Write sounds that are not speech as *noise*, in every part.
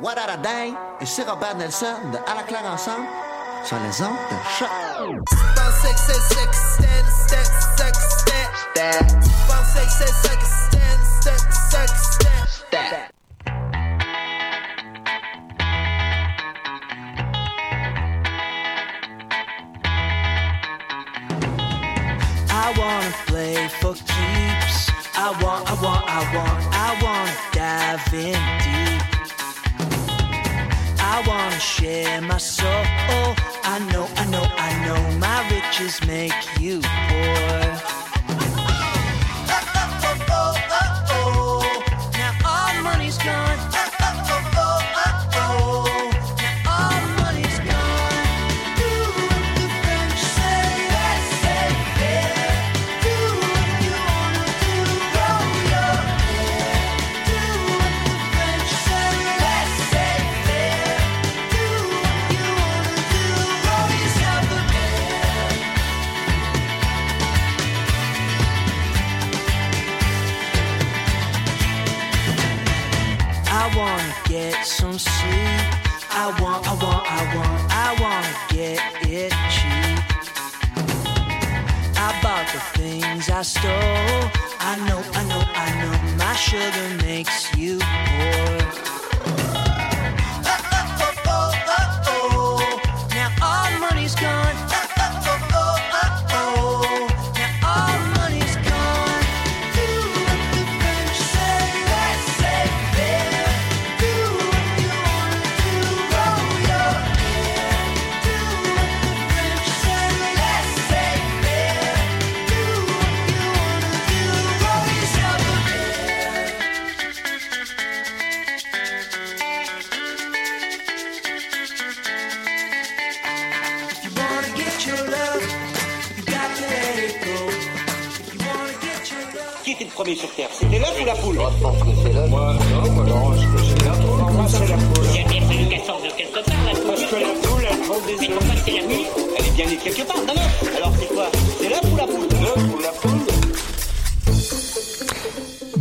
What day? Et c'est Robert Nelson de À la claire ensemble sur les ondes de choc. I wanna play for I want, I want, I want share my soul. Oh, I know, I know, I know my riches make you poor.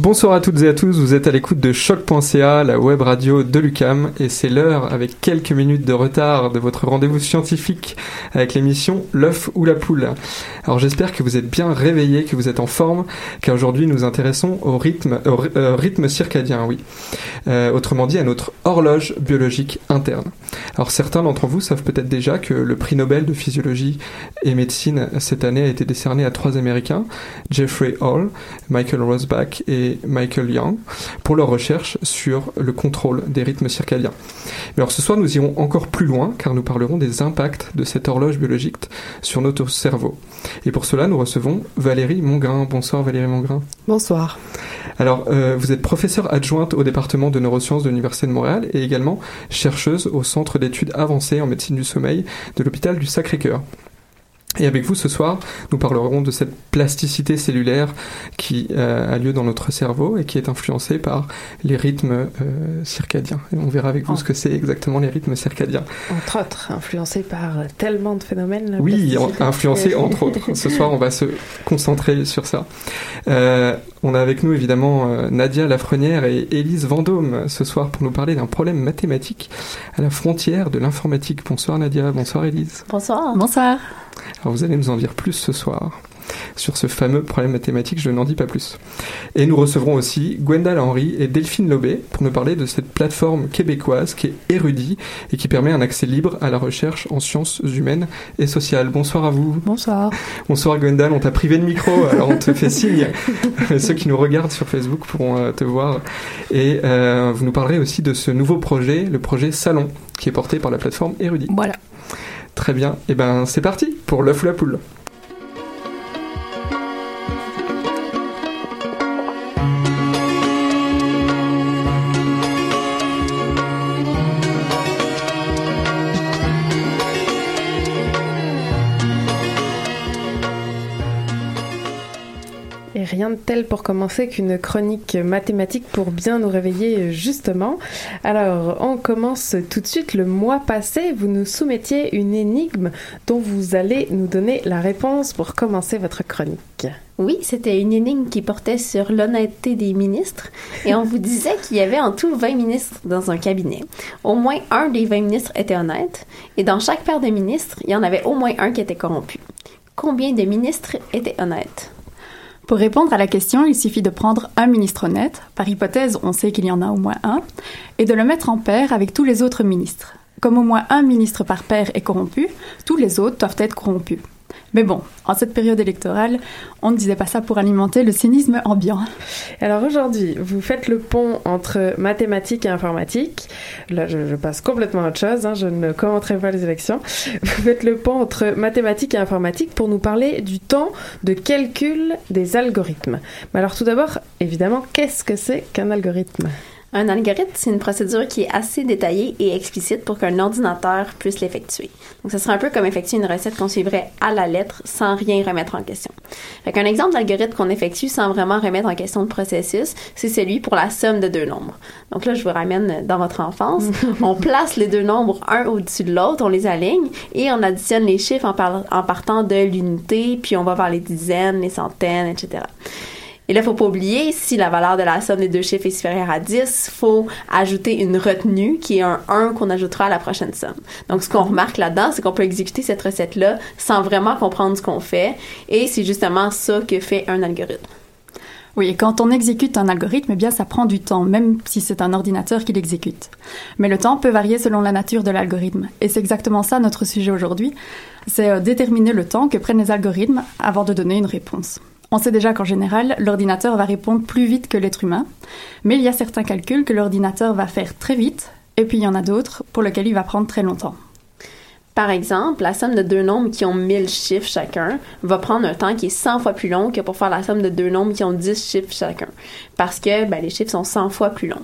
Bonsoir à toutes et à tous, vous êtes à l'écoute de choc.ca, la web radio de l'UCAM, et c'est l'heure, avec quelques minutes de retard, de votre rendez-vous scientifique avec l'émission L'œuf ou la poule. Alors j'espère que vous êtes bien réveillés, que vous êtes en forme, car aujourd'hui nous intéressons au rythme, au euh, rythme circadien, oui. Euh, autrement dit à notre horloge biologique interne. Alors certains d'entre vous savent peut-être déjà que le prix Nobel de physiologie et médecine cette année a été décerné à trois Américains, Jeffrey Hall, Michael Rosbach et Michael Young, pour leurs recherches sur le contrôle des rythmes circadiens. Mais alors ce soir nous irons encore plus loin car nous parlerons des impacts de cette horloge biologique sur notre cerveau. Et pour cela nous recevons Valérie Mongrain. Bonsoir Valérie Mongrain. Bonsoir. Alors, euh, vous êtes professeure adjointe au département de neurosciences de l'Université de Montréal et également chercheuse au Centre d'études avancées en médecine du sommeil de l'hôpital du Sacré-Cœur. Et avec vous ce soir, nous parlerons de cette plasticité cellulaire qui euh, a lieu dans notre cerveau et qui est influencée par les rythmes euh, circadiens. Et on verra avec vous Oh. ce que c'est exactement les rythmes circadiens. Entre autres, influencé par tellement de phénomènes. Oui, en- plasticité. influencé *laughs* entre autres. Ce soir, on va se concentrer sur ça. Euh, on a avec nous évidemment euh, Nadia Lafrenière et Élise Vendôme ce soir pour nous parler d'un problème mathématique à la frontière de l'informatique. Bonsoir Nadia, bonsoir Élise. Bonsoir. Bonsoir. Alors vous allez nous en dire plus ce soir sur ce fameux problème mathématique, je n'en dis pas plus. Et nous recevrons aussi Gwendal Henry et Delphine Lobé pour nous parler de cette plateforme québécoise qui est érudit et qui permet un accès libre à la recherche en sciences humaines et sociales. Bonsoir à vous. Bonsoir. Bonsoir Gwendal, on t'a privé de micro, alors on te fait signe. *laughs* Ceux qui nous regardent sur Facebook pourront euh, te voir. Et euh, vous nous parlerez aussi de ce nouveau projet, le projet Salon, qui est porté par la plateforme Érudit. Voilà. Très bien, et ben c'est parti pour l'œuf ou la poule. Rien tel pour commencer qu'une chronique mathématique pour bien nous réveiller justement. Alors, on commence tout de suite. Le mois passé, vous nous soumettiez une énigme dont vous allez nous donner la réponse pour commencer votre chronique. Oui, c'était une énigme qui portait sur l'honnêteté des ministres et on vous disait qu'il y avait en tout 20 ministres dans un cabinet. Au moins un des 20 ministres était honnête et dans chaque paire de ministres, il y en avait au moins un qui était corrompu. Combien de ministres étaient honnêtes? Pour répondre à la question, il suffit de prendre un ministre honnête, par hypothèse on sait qu'il y en a au moins un, et de le mettre en paire avec tous les autres ministres. Comme au moins un ministre par paire est corrompu, tous les autres doivent être corrompus. Mais bon, en cette période électorale, on ne disait pas ça pour alimenter le cynisme ambiant. Alors aujourd'hui, vous faites le pont entre mathématiques et informatique. Là, je, passe complètement à autre chose, hein, je ne commenterai pas les élections. *laughs* Vous faites le pont entre mathématiques et informatique pour nous parler du temps de calcul des algorithmes. Mais alors tout d'abord, évidemment, qu'est-ce que c'est qu'un algorithme? Un algorithme, c'est une procédure qui est assez détaillée et explicite pour qu'un ordinateur puisse l'effectuer. Donc, ce serait un peu comme effectuer une recette qu'on suivrait à la lettre sans rien remettre en question. Fait qu'un exemple d'algorithme qu'on effectue sans vraiment remettre en question le processus, c'est celui pour la somme de deux nombres. Donc là, je vous ramène dans votre enfance. *laughs* on place les deux nombres un au-dessus de l'autre, on les aligne et on additionne les chiffres en, par- en partant de l'unité, puis on va vers les dizaines, les centaines, etc. Et là, faut pas oublier, si la valeur de la somme des deux chiffres est supérieure à 10, faut ajouter une retenue qui est un 1 qu'on ajoutera à la prochaine somme. Donc, ce qu'on remarque là-dedans, c'est qu'on peut exécuter cette recette-là sans vraiment comprendre ce qu'on fait. Et c'est justement ça que fait un algorithme. Oui, quand on exécute un algorithme, eh bien, ça prend du temps, même si c'est un ordinateur qui l'exécute. Mais le temps peut varier selon la nature de l'algorithme. Et c'est exactement ça notre sujet aujourd'hui. C'est euh, déterminer le temps que prennent les algorithmes avant de donner une réponse. On sait déjà qu'en général, l'ordinateur va répondre plus vite que l'être humain, mais il y a certains calculs que l'ordinateur va faire très vite, et puis il y en a d'autres pour lesquels il va prendre très longtemps. Par exemple, la somme de deux nombres qui ont 1000 chiffres chacun va prendre un temps qui est 100 fois plus long que pour faire la somme de deux nombres qui ont 10 chiffres chacun. Parce que ben, les chiffres sont 100 fois plus longs.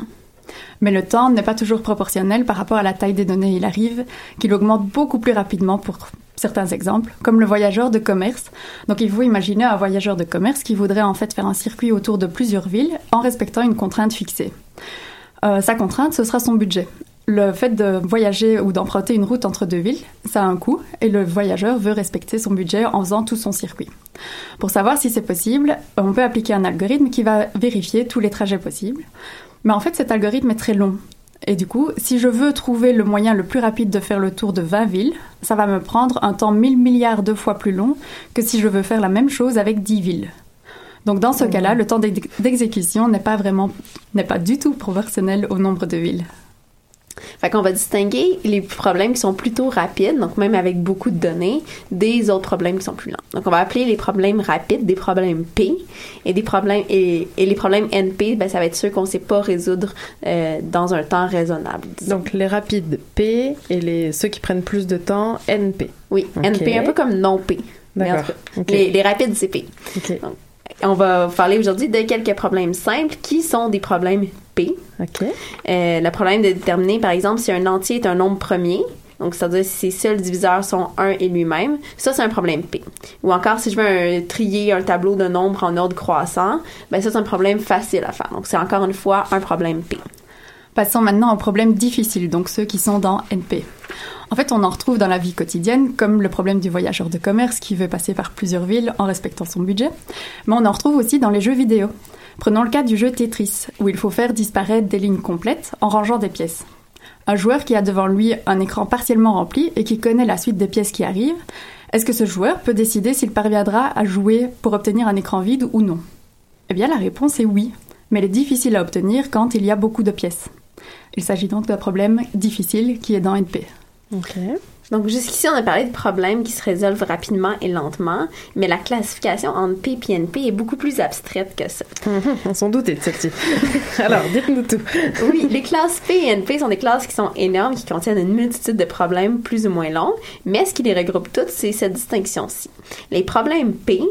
Mais le temps n'est pas toujours proportionnel par rapport à la taille des données. Il arrive qu'il augmente beaucoup plus rapidement pour certains exemples, comme le voyageur de commerce. Donc il faut imaginer un voyageur de commerce qui voudrait en fait faire un circuit autour de plusieurs villes en respectant une contrainte fixée. Euh, sa contrainte, ce sera son budget. Le fait de voyager ou d'emprunter une route entre deux villes, ça a un coût et le voyageur veut respecter son budget en faisant tout son circuit. Pour savoir si c'est possible, on peut appliquer un algorithme qui va vérifier tous les trajets possibles. Mais en fait, cet algorithme est très long. Et du coup, si je veux trouver le moyen le plus rapide de faire le tour de 20 villes, ça va me prendre un temps 1000 milliards de fois plus long que si je veux faire la même chose avec 10 villes. Donc dans ce cas-là, le temps d'ex- d'exécution n'est pas vraiment, n'est pas du tout proportionnel au nombre de villes. Fait qu'on va distinguer les problèmes qui sont plutôt rapides, donc même avec beaucoup de données, des autres problèmes qui sont plus lents. Donc on va appeler les problèmes rapides des problèmes P et des problèmes et, et les problèmes NP, ben ça va être ceux qu'on ne sait pas résoudre euh, dans un temps raisonnable. Donc les rapides P et les ceux qui prennent plus de temps NP. Oui. NP un peu comme non P. D'accord. les, les rapides c'est P. Donc, on va parler aujourd'hui de quelques problèmes simples qui sont des problèmes P. OK. Euh, le problème de déterminer, par exemple, si un entier est un nombre premier, donc c'est-à-dire si ses seuls diviseurs sont 1 et lui-même, ça c'est un problème P. Ou encore si je veux un- trier un tableau de nombres en ordre croissant, ben ça c'est un problème facile à faire. Donc c'est encore une fois un problème P. Passons maintenant aux problèmes difficiles, donc ceux qui sont dans NP. En fait, on en retrouve dans la vie quotidienne, comme le problème du voyageur de commerce qui veut passer par plusieurs villes en respectant son budget, mais on en retrouve aussi dans les jeux vidéo. Prenons le cas du jeu Tetris, où il faut faire disparaître des lignes complètes en rangeant des pièces. Un joueur qui a devant lui un écran partiellement rempli et qui connaît la suite des pièces qui arrivent, est-ce que ce joueur peut décider s'il parviendra à jouer pour obtenir un écran vide ou non? Eh bien, la réponse est oui, mais elle est difficile à obtenir quand il y a beaucoup de pièces. Il s'agit donc d'un problème difficile qui est dans NP. Donc jusqu'ici, on a parlé de problèmes qui se résolvent rapidement et lentement, mais la classification entre P et NP est beaucoup plus abstraite que ça. *laughs* On s'en doutait de celle-ci. *laughs* Alors, dites-nous tout. *laughs* Oui, les classes P et NP sont des classes qui sont énormes, qui contiennent une multitude de problèmes plus ou moins longs, mais ce qui les regroupe toutes, c'est cette distinction-ci. Les problèmes P,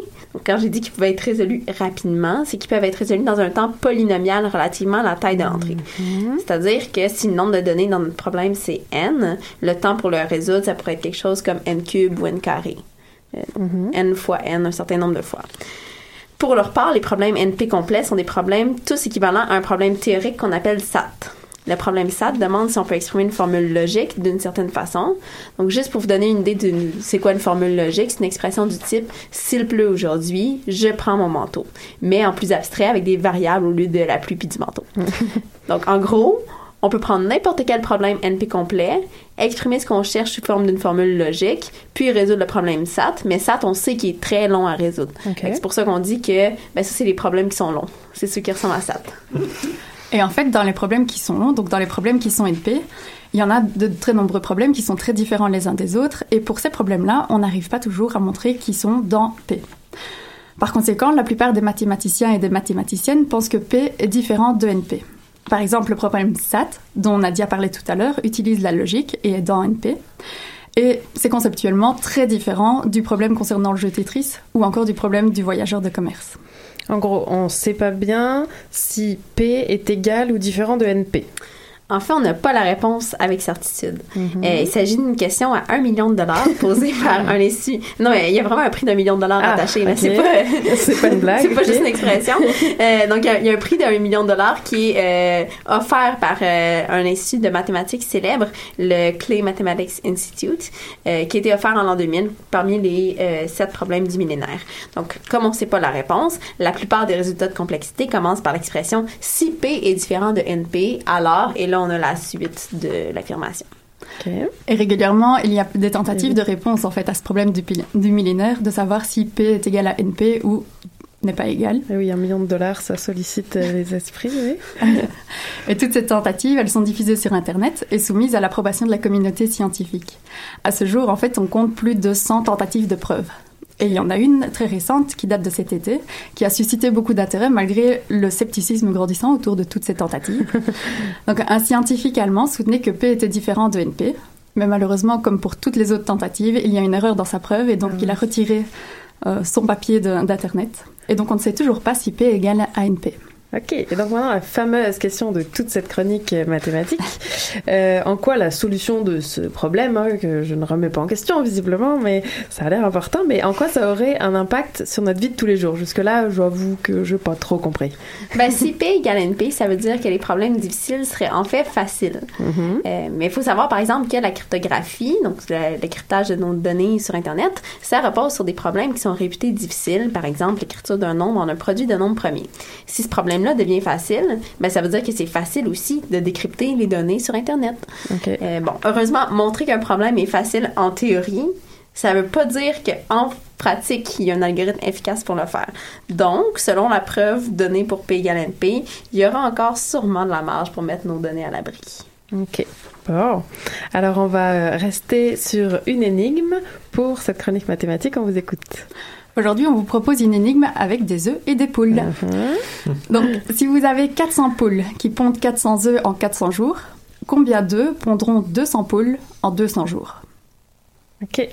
quand j'ai dit qu'ils pouvaient être résolus rapidement, c'est qu'ils peuvent être résolus dans un temps polynomial relativement à la taille de l'entrée. C'est-à-dire que si le nombre de données dans notre problème c'est n, le temps pour le résoudre, ça pourrait être quelque chose comme n cube ou n carré. Euh, n fois n, un certain nombre de fois. Pour leur part, les problèmes NP complets sont des problèmes tous équivalents à un problème théorique qu'on appelle SAT. Le problème SAT demande si on peut exprimer une formule logique d'une certaine façon. Donc, juste pour vous donner une idée de c'est quoi une formule logique, c'est une expression du type s'il pleut aujourd'hui, je prends mon manteau. Mais en plus abstrait avec des variables au lieu de la pluie puis du manteau. *laughs* Donc, en gros, on peut prendre n'importe quel problème NP complet, exprimer ce qu'on cherche sous forme d'une formule logique, puis résoudre le problème SAT. Mais SAT, on sait qu'il est très long à résoudre. C'est pour ça qu'on dit que ben, ça, c'est les problèmes qui sont longs. C'est ceux qui ressemblent à SAT. *laughs* Et en fait, dans les problèmes qui sont longs, donc dans les problèmes qui sont NP, il y en a de très nombreux problèmes qui sont très différents les uns des autres. Et pour ces problèmes-là, on n'arrive pas toujours à montrer qu'ils sont dans P. Par conséquent, la plupart des mathématiciens et des mathématiciennes pensent que P est différent de NP. Par exemple, le problème SAT, dont on a déjà parlé tout à l'heure, utilise la logique et est dans NP. Et c'est conceptuellement très différent du problème concernant le jeu Tetris ou encore du problème du voyageur de commerce. En gros, on ne sait pas bien si P est égal ou différent de NP. En fait, on n'a pas la réponse avec certitude. Mhm. Euh, il s'agit d'une question à un million de dollars posée par *laughs* un essu. Non, mais il y a vraiment un prix d'un million de dollars Ah, attaché. là. ok. C'est pas, *laughs* C'est pas une blague, *laughs* c'est pas juste une expression. Euh, donc, il y a- il y, a un prix d'un million de dollars qui est euh, offert par un institut de mathématiques célèbre, le Clay Mathematics Institute, qui a été offert en l'an 2000 parmi les sept problèmes du millénaire. Donc, comme on ne sait pas la réponse, la plupart des résultats de complexité commencent par l'expression si P est différent de NP, alors, et là, on a la suite de l'affirmation. Et régulièrement, il y a des tentatives de réponse en fait à ce problème du, millénaire, de savoir si P est égal à NP ou n'est pas égal. Eh oui, un million de dollars, ça sollicite euh, les esprits, oui. *laughs* Et toutes ces tentatives, elles sont diffusées sur Internet et soumises à l'approbation de la communauté scientifique. À ce jour, en fait, on compte plus de 100 tentatives de preuve. Et il y en a une très récente qui date de cet été, qui a suscité beaucoup d'intérêt malgré le scepticisme grandissant autour de toutes ces tentatives. *laughs* Donc un scientifique allemand soutenait que P était différent de NP, mais malheureusement, comme pour toutes les autres tentatives, il y a une erreur dans sa preuve et donc il a retiré euh, son papier d'Internet. Et donc on ne sait toujours pas si P est égal à NP. Ok, et donc maintenant la fameuse question de toute cette chronique mathématique. Euh, en quoi la solution de ce problème, hein, que je ne remets pas en question visiblement, mais ça a l'air important, mais en quoi ça aurait un impact sur notre vie de tous les jours? Jusque-là, j'avoue que je n'ai pas trop compris. Ben, si P égale NP, ça veut dire que les problèmes difficiles seraient en fait faciles. Euh, mais il faut savoir, par exemple, que la cryptographie, donc le, le cryptage de nos données sur Internet, ça repose sur des problèmes qui sont réputés difficiles, par exemple l'écriture d'un nombre en un produit de nombre premier. Si ce problème-là devient facile, ben, ça veut dire que c'est facile aussi de décrypter les données sur Internet. Euh, bon, heureusement, montrer qu'un problème est facile en théorie, ça veut pas dire qu'en pratique, il y a un algorithme efficace pour le faire. Donc, selon la preuve donnée pour P égale NP, il y aura encore sûrement de la marge pour mettre nos données à l'abri. Ok. Bon. Alors on va rester sur une énigme pour cette chronique mathématique. On vous écoute. Aujourd'hui, on vous propose une énigme avec des œufs et des poules. *laughs* Donc, si vous avez 400 poules qui pondent 400 œufs en 400 jours, combien d'œufs pondront 200 poules en 200 jours? Ok.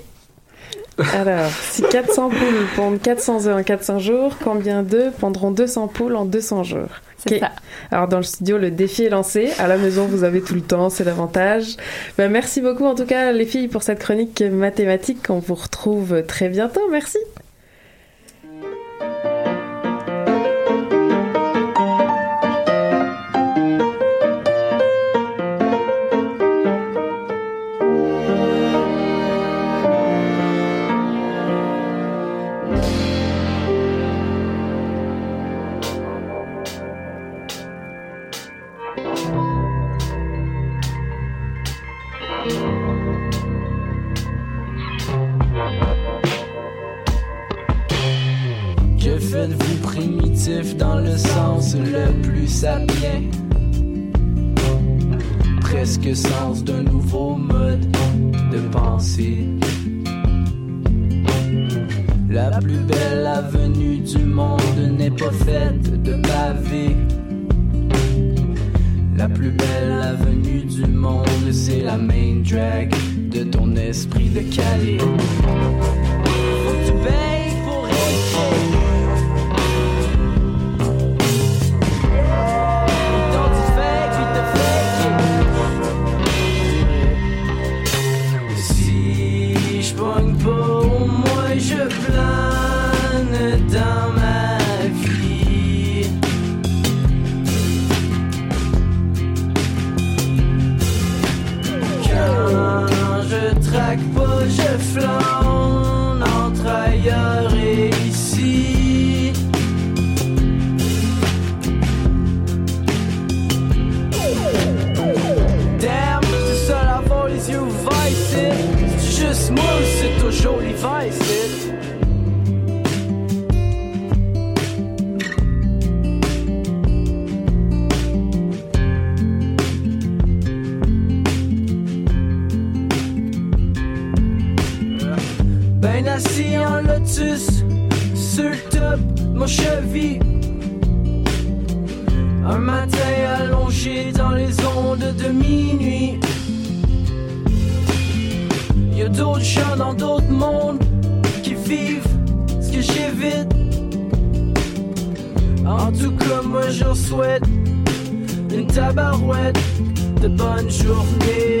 Alors, si 400 poules pondent 400 œufs en 400 jours, combien d'œufs pondront 200 poules en 200 jours? C'est Ok. ça. Alors, dans le studio, le défi est lancé. À la maison, vous avez tout le temps, c'est l'avantage. Ben, merci beaucoup, en tout cas, les filles, pour cette chronique mathématique. On vous retrouve très bientôt. Merci. Ou c'est toujours l'hiver qui vivent ce que j'évite. En tout cas, moi j'en souhaite une tabarouette de bonne journée.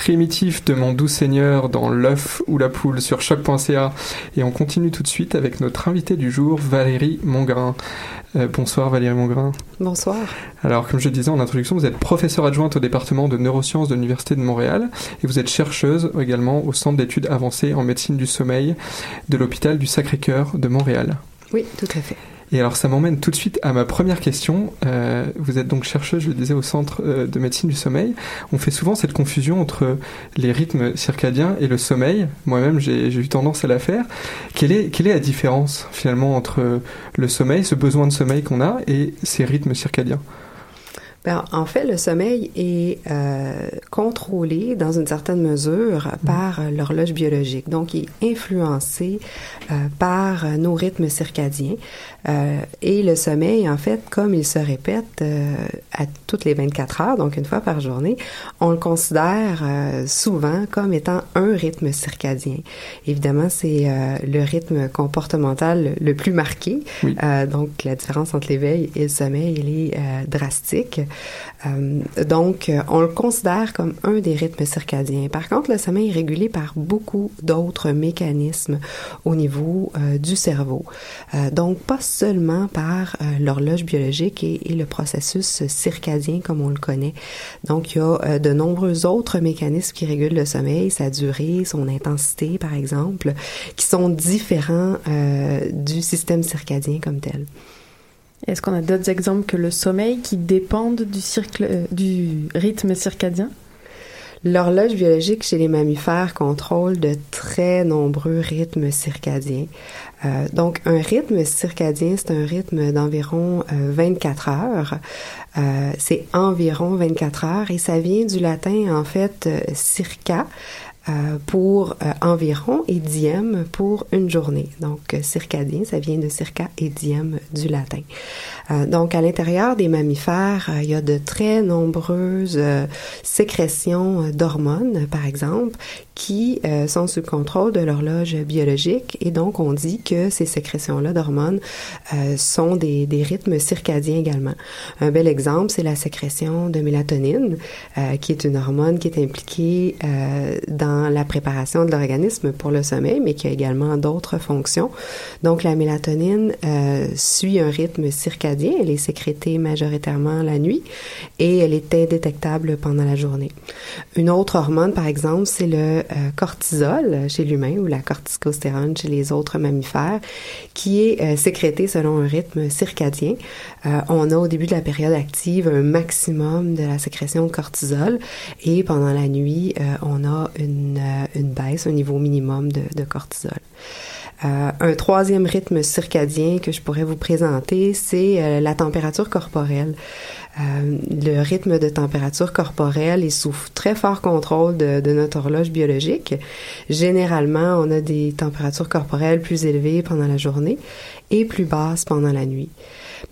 Primitif de mon doux seigneur dans l'œuf ou la poule sur choc.ca et on continue tout de suite avec notre invité du jour Valérie Mongrain. Euh, bonsoir Valérie Mongrain. Bonsoir. Alors comme je disais en introduction, vous êtes professeure adjointe au département de neurosciences de l'Université de Montréal et vous êtes chercheuse également au Centre d'études avancées en médecine du sommeil de l'hôpital du Sacré-Cœur de Montréal. Oui, tout à fait. Et alors ça m'emmène tout de suite à ma première question. Euh, vous êtes donc chercheuse, je le disais, au Centre euh, de médecine du sommeil. On fait souvent cette confusion entre les rythmes circadiens et le sommeil. Moi-même, j'ai eu tendance à la faire. Quelle est, quelle est la différence finalement entre le sommeil, ce besoin de sommeil qu'on a, et ces rythmes circadiens? Ben, en fait, le sommeil est euh, contrôlé dans une certaine mesure par euh, l'horloge biologique. Donc, il est influencé euh, par euh, nos rythmes circadiens. Euh, et le sommeil, en fait, comme il se répète euh, à toutes les 24 heures, donc une fois par journée, on le considère euh, souvent comme étant un rythme circadien. Évidemment, c'est le rythme comportemental le plus marqué. Donc, la différence entre l'éveil et le sommeil, elle est drastique. Donc, on le considère comme un des rythmes circadiens. Par contre, le sommeil est régulé par beaucoup d'autres mécanismes au niveau du cerveau. Donc, pas seulement par euh, l'horloge biologique et, le processus circadien comme on le connaît. Donc, il y a euh, de nombreux autres mécanismes qui régulent le sommeil, sa durée, son intensité, par exemple, qui sont différents euh, du système circadien comme tel. Est-ce qu'on a d'autres exemples que le sommeil qui dépendent du, euh, du rythme circadien? L'horloge biologique chez les mammifères contrôle de très nombreux rythmes circadiens. Euh, donc, un rythme circadien, c'est un rythme d'environ euh, 24 heures. Euh, c'est environ 24 heures et ça vient du latin, en fait, euh, circa. Euh, pour euh, environ et diem pour une journée. Donc, euh, circadien, ça vient de circa et diem du latin. Euh, donc, à l'intérieur des mammifères, euh, il y a de très nombreuses sécrétions d'hormones, par exemple, qui sont sous le contrôle de l'horloge biologique. Et donc, on dit que ces sécrétions-là d'hormones sont des, des rythmes circadiens également. Un bel exemple, c'est la sécrétion de mélatonine, qui est une hormone qui est impliquée euh, la préparation de l'organisme pour le sommeil, mais qui a également d'autres fonctions. Donc, la mélatonine euh, suit un rythme circadien. Elle est sécrétée majoritairement la nuit et elle est indétectable pendant la journée. Une autre hormone, par exemple, c'est le euh, cortisol chez l'humain ou la corticostérone chez les autres mammifères, qui est euh, sécrétée selon un rythme circadien. Euh, on a au début de la période active un maximum de la sécrétion de cortisol et pendant la nuit, euh, on a une, euh, une baisse, un niveau minimum de, cortisol. Un troisième rythme circadien que je pourrais vous présenter, c'est la température corporelle. Le rythme de température corporelle est sous très fort contrôle de, de notre horloge biologique. Généralement, on a des températures corporelles plus élevées pendant la journée et plus basses pendant la nuit.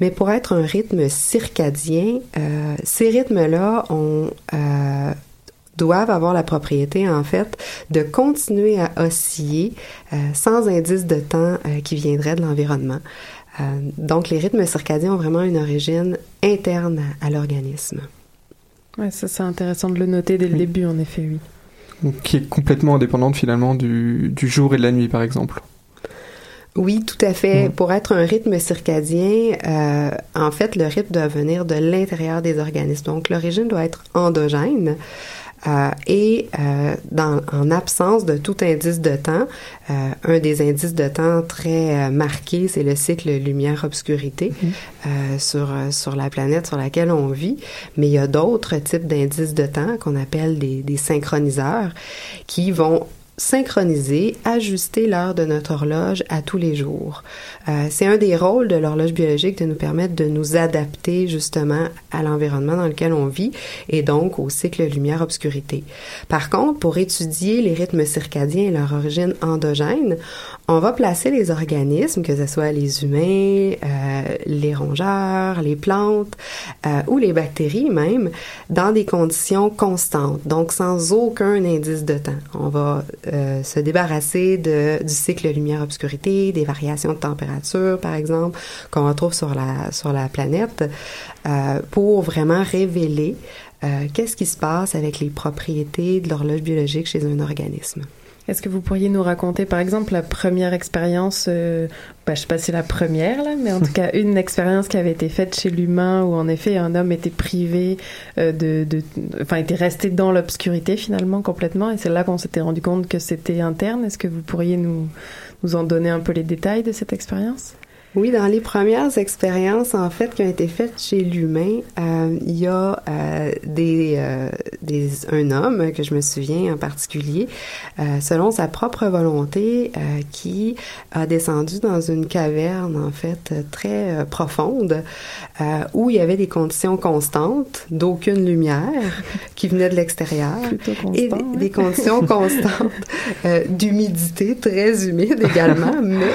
Mais pour être un rythme circadien, euh, ces rythmes-là euh, doivent avoir la propriété, en fait, de continuer à osciller euh, sans indice de temps euh, qui viendrait de l'environnement. Euh, donc, les rythmes circadiens ont vraiment une origine interne à, l'organisme. Ouais, ça c'est intéressant de le noter dès le début, en effet, oui. Donc, qui est complètement indépendante finalement du, du jour et de la nuit, par exemple. Oui, tout à fait. Pour être un rythme circadien, euh, en fait, le rythme doit venir de l'intérieur des organismes. Donc, l'origine doit être endogène. Euh, et euh, dans, en absence de tout indice de temps, euh, un des indices de temps très marqués, c'est le cycle lumière-obscurité euh, sur, sur la planète sur laquelle on vit. Mais il y a d'autres types d'indices de temps qu'on appelle des, des synchroniseurs qui vont synchroniser, ajuster l'heure de notre horloge à tous les jours. Euh, c'est un des rôles de l'horloge biologique de nous permettre de nous adapter justement à l'environnement dans lequel on vit et donc au cycle lumière-obscurité. Par contre, pour étudier les rythmes circadiens et leur origine endogène, on va placer les organismes, que ce soit les humains, euh, les rongeurs, les plantes euh, ou les bactéries même, dans des conditions constantes, donc sans aucun indice de temps. On va euh, se débarrasser de, du cycle lumière-obscurité, des variations de température, par exemple, qu'on retrouve sur la, sur la planète, euh, pour vraiment révéler euh, qu'est-ce qui se passe avec les propriétés de l'horloge biologique chez un organisme. Est-ce que vous pourriez nous raconter, par exemple, la première expérience, euh, bah, je sais pas si c'est la première, là, mais en tout *laughs* cas, une expérience qui avait été faite chez l'humain où, en effet, un homme était privé euh, de, de, enfin, était resté dans l'obscurité, finalement, complètement, et c'est là qu'on s'était rendu compte que c'était interne. Est-ce que vous pourriez nous, nous en donner un peu les détails de cette expérience? Oui, dans les premières expériences, en fait, qui ont été faites chez l'humain, euh, il y a euh, des, euh, des, un homme que je me souviens en particulier, selon sa propre volonté, qui a descendu dans une caverne, en fait, très profonde, où il y avait des conditions constantes, d'aucune lumière, *laughs* qui venait de l'extérieur, et des- des conditions constantes d'humidité, très humide également, *laughs* mais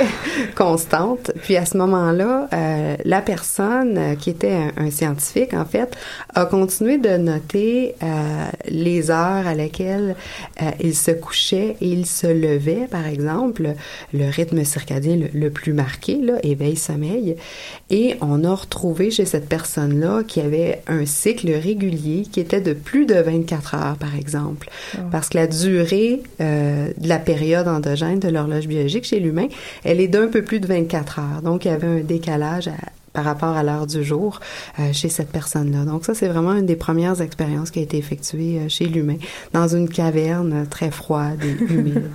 constante. Puis à ce moment-là, euh, la personne euh, qui était un, un scientifique, en fait, a continué de noter euh, les heures à laquelle il se couchait et il se levait, par exemple, le rythme circadien le, le plus marqué, là, éveil-sommeil. Et on a retrouvé chez cette personne-là qui avait un cycle régulier qui était de plus de 24 heures, par exemple. Parce que la durée de la période endogène de l'horloge biologique chez l'humain, elle est d'un peu plus de 24 heures. Donc, il y avait un décalage à- par rapport à l'heure du jour euh, chez cette personne-là. Donc ça, c'est vraiment une des premières expériences qui a été effectuée euh, chez l'humain, dans une caverne très froide et humide.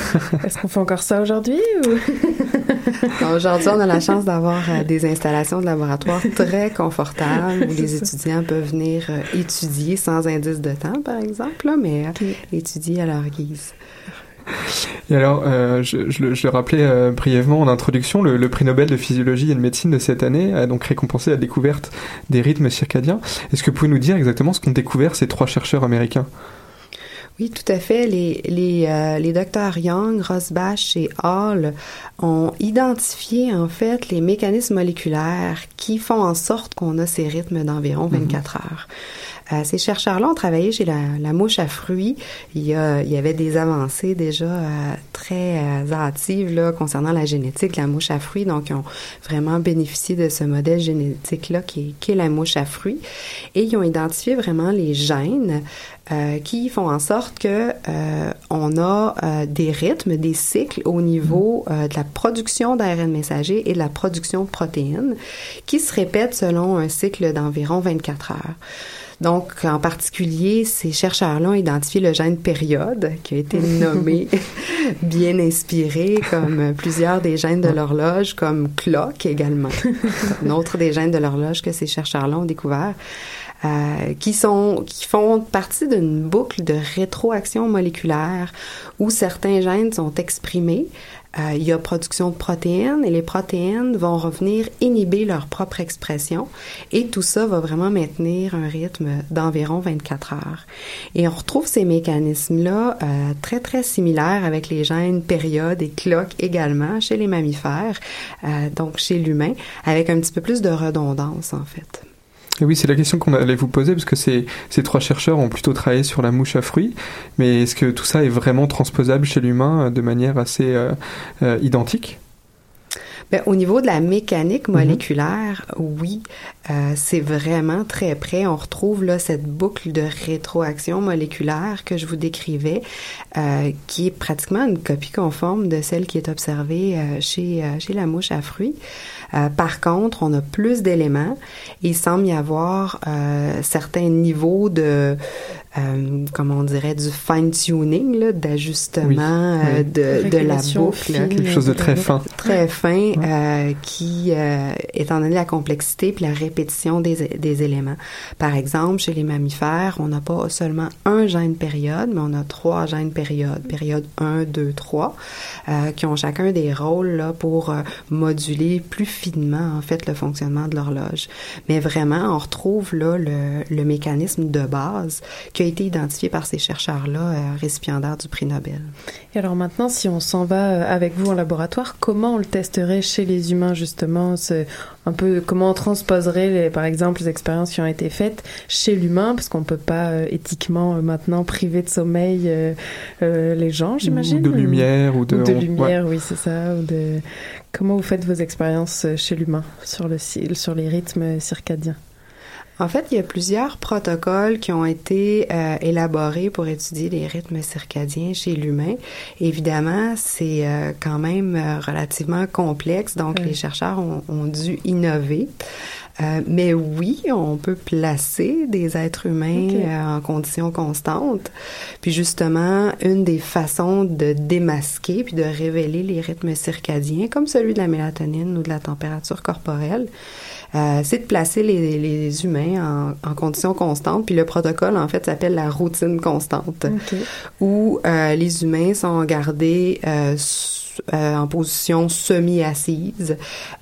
*laughs* Est-ce qu'on fait encore ça aujourd'hui ou... *laughs* Aujourd'hui, on a la chance d'avoir euh, des installations de laboratoire très confortables où *laughs* les ça. étudiants peuvent venir euh, étudier sans indice de temps, par exemple, là, mais euh, étudier à leur guise. Et alors, euh, je, je le, je le rappelais euh, brièvement en introduction, le, le prix Nobel de physiologie et de médecine de cette année a donc récompensé la découverte des rythmes circadiens. Est-ce que vous pouvez nous dire exactement ce qu'ont découvert ces trois chercheurs américains? Oui, tout à fait. Les, les, euh, les docteurs Young, Rosbach et Hall ont identifié en fait les mécanismes moléculaires qui font en sorte qu'on a ces rythmes d'environ 24 heures. Ces chercheurs-là ont travaillé chez la, la mouche à fruits. Il y, a, il y avait des avancées déjà euh, très euh, hâtives là, concernant la génétique de la mouche à fruits. Donc, ils ont vraiment bénéficié de ce modèle génétique-là qui qui est la mouche à fruits. Et ils ont identifié vraiment les gènes euh, qui font en sorte que euh, on a euh, des rythmes, des cycles au niveau euh, de la production d'ARN messager et de la production de protéines qui se répètent selon un cycle d'environ 24 heures. Donc, en particulier, ces chercheurs-là ont identifié le gène période, qui a été *laughs* nommé *laughs* bien inspiré, comme plusieurs des gènes de l'horloge, comme clock également. *laughs* Un autre des gènes de l'horloge que ces chercheurs-là ont découvert. Euh, qui sont qui font partie d'une boucle de rétroaction moléculaire où certains gènes sont exprimés. Euh, il y a production de protéines et les protéines vont revenir inhiber leur propre expression et tout ça va vraiment maintenir un rythme d'environ 24 heures. Et on retrouve ces mécanismes-là euh, très très similaires avec les gènes période et clock également chez les mammifères, euh, donc chez l'humain, avec un petit peu plus de redondance en fait. Et oui, c'est la question qu'on allait vous poser, parce que ces, trois chercheurs ont plutôt travaillé sur la mouche à fruits, mais est-ce que tout ça est vraiment transposable chez l'humain euh, de manière assez euh, euh, identique? Ben, au niveau de la mécanique moléculaire, oui, euh, c'est vraiment très près. On retrouve là cette boucle de rétroaction moléculaire que je vous décrivais, euh, qui est pratiquement une copie conforme de celle qui est observée euh, chez euh, chez la mouche à fruits. Euh, par contre, on a plus d'éléments. Il semble y avoir euh, certains niveaux de euh, comment on dirait, du fine-tuning, là, d'ajustement Oui, euh, oui. de, de la boucle. fine Quelque chose de très fin. Très fin, euh, qui, euh, étant donné la complexité puis la répétition des, des éléments. Par exemple, chez les mammifères, on n'a pas seulement un gène période, mais on a trois gènes période. Période 1, 2, 3, euh, qui ont chacun des rôles là, pour euh, moduler plus finement, en fait, le fonctionnement de l'horloge. Mais vraiment, on retrouve là le, le mécanisme de base qui a été identifié par ces chercheurs-là, euh, récipiendaires du prix Nobel. Et alors maintenant, si on s'en va euh, avec vous en laboratoire, comment on le testerait chez les humains justement? Un peu comment on transposerait, les, par exemple, les expériences qui ont été faites chez l'humain, parce qu'on peut pas euh, éthiquement euh, maintenant priver de sommeil euh, euh, les gens, j'imagine? de lumière, ou de- de on- lumière, oui, c'est ça. Ou de comment vous faites vos expériences chez l'humain sur le sur les rythmes circadiens? En fait, il y a plusieurs protocoles qui ont été euh, élaborés pour étudier les rythmes circadiens chez l'humain. Évidemment, c'est euh, quand même euh, relativement complexe, donc Oui. les chercheurs ont, ont dû innover. Euh, mais oui, on peut placer des êtres humains euh, en conditions constantes. Puis justement, une des façons de démasquer puis de révéler les rythmes circadiens, comme celui de la mélatonine ou de la température corporelle, euh, c'est de placer les, les humains en, en conditions constantes. Puis le protocole, en fait, s'appelle la routine constante, où euh, les humains sont gardés euh, euh, en position semi-assise,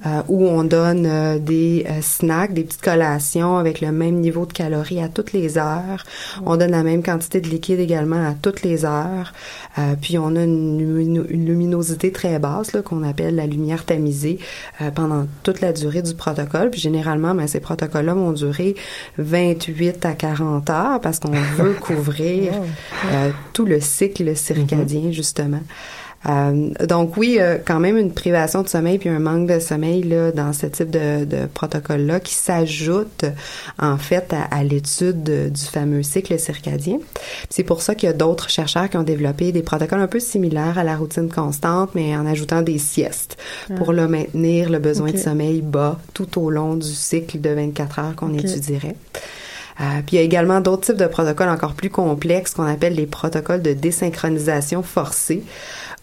euh, où on donne euh, des euh, snacks, des petites collations avec le même niveau de calories à toutes les heures. On donne la même quantité de liquide également à toutes les heures. Euh, puis on a une, lumino- une luminosité très basse là, qu'on appelle la lumière tamisée euh, pendant toute la durée du protocole. Puis généralement, ben, ces protocoles-là vont durer 28 à 40 heures parce qu'on *laughs* veut couvrir euh, tout le cycle circadien, justement. Euh, donc oui, euh, quand même une privation de sommeil puis un manque de sommeil là dans ce type de, de protocole-là qui s'ajoute en fait à, à l'étude de- du fameux cycle circadien. C'est pour ça qu'il y a d'autres chercheurs qui ont développé des protocoles un peu similaires à la routine constante, mais en ajoutant des siestes pour Ah. le maintenir le besoin de sommeil bas tout au long du cycle de 24 heures qu'on étudierait. Euh, puis il y a également d'autres types de protocoles encore plus complexes qu'on appelle les protocoles de désynchronisation forcée,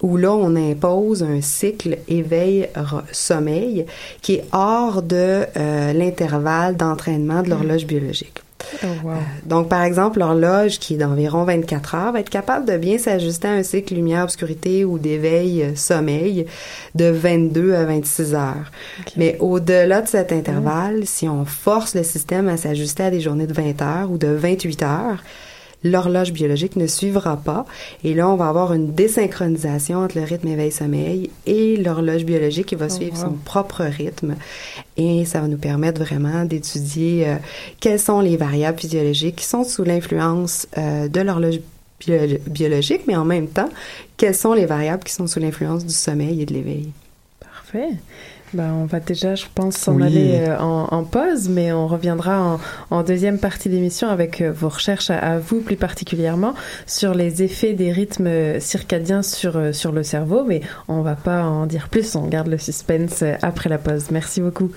où là on impose un cycle éveil-sommeil qui est hors de euh, l'intervalle d'entraînement de l'horloge biologique. Oh, wow. Donc, par exemple, l'horloge, qui est d'environ 24 heures, va être capable de bien s'ajuster à un cycle lumière-obscurité ou d'éveil-sommeil de 22 à 26 heures. Mais au-delà de cet intervalle, si on force le système à s'ajuster à des journées de 20 heures ou de 28 heures, l'horloge biologique ne suivra pas. Et là, on va avoir une désynchronisation entre le rythme éveil-sommeil et l'horloge biologique qui va Oh, suivre wow. son propre rythme. Et ça va nous permettre vraiment d'étudier euh, quelles sont les variables physiologiques qui sont sous l'influence euh, de l'horloge bio- biologique, mais en même temps, quelles sont les variables qui sont sous l'influence du sommeil et de l'éveil. Parfait. Ben, on va déjà, je pense, s'en Oui. aller euh, en, en pause, mais on reviendra en, en deuxième partie d'émission avec euh, vos recherches à, à vous plus particulièrement sur les effets des rythmes euh, circadiens sur, sur le cerveau. Mais on va pas en dire plus, on garde le suspense après la pause. Merci beaucoup.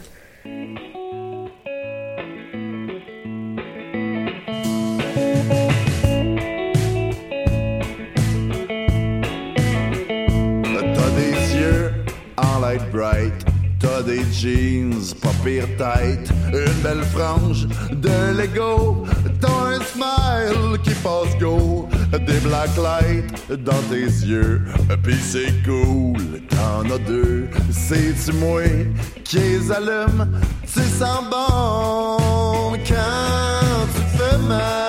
Des jeans pas pire tête, une belle frange de Lego, t'as un smile qui passe go, des black lights dans tes yeux, pis c'est cool, t'en as deux, c'est-tu moi qui les allume, tu sens bon quand tu fais mal,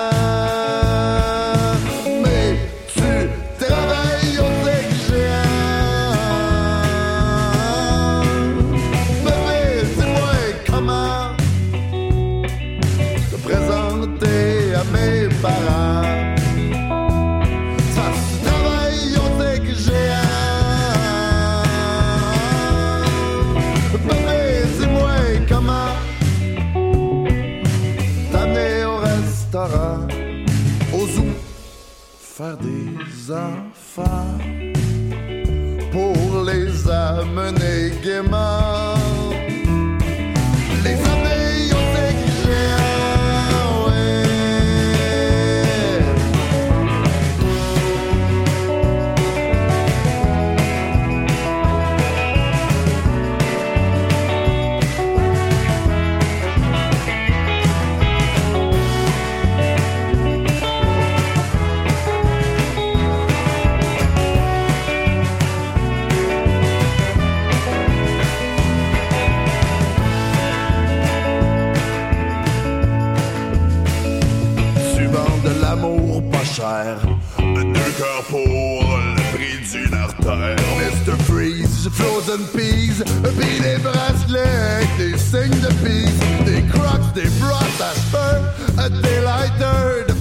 enfants pour les amener gaiement. Frozen Peas, pis des bracelets avec des signes de peace. Des crocs, des brosses à cheveux, des lighters de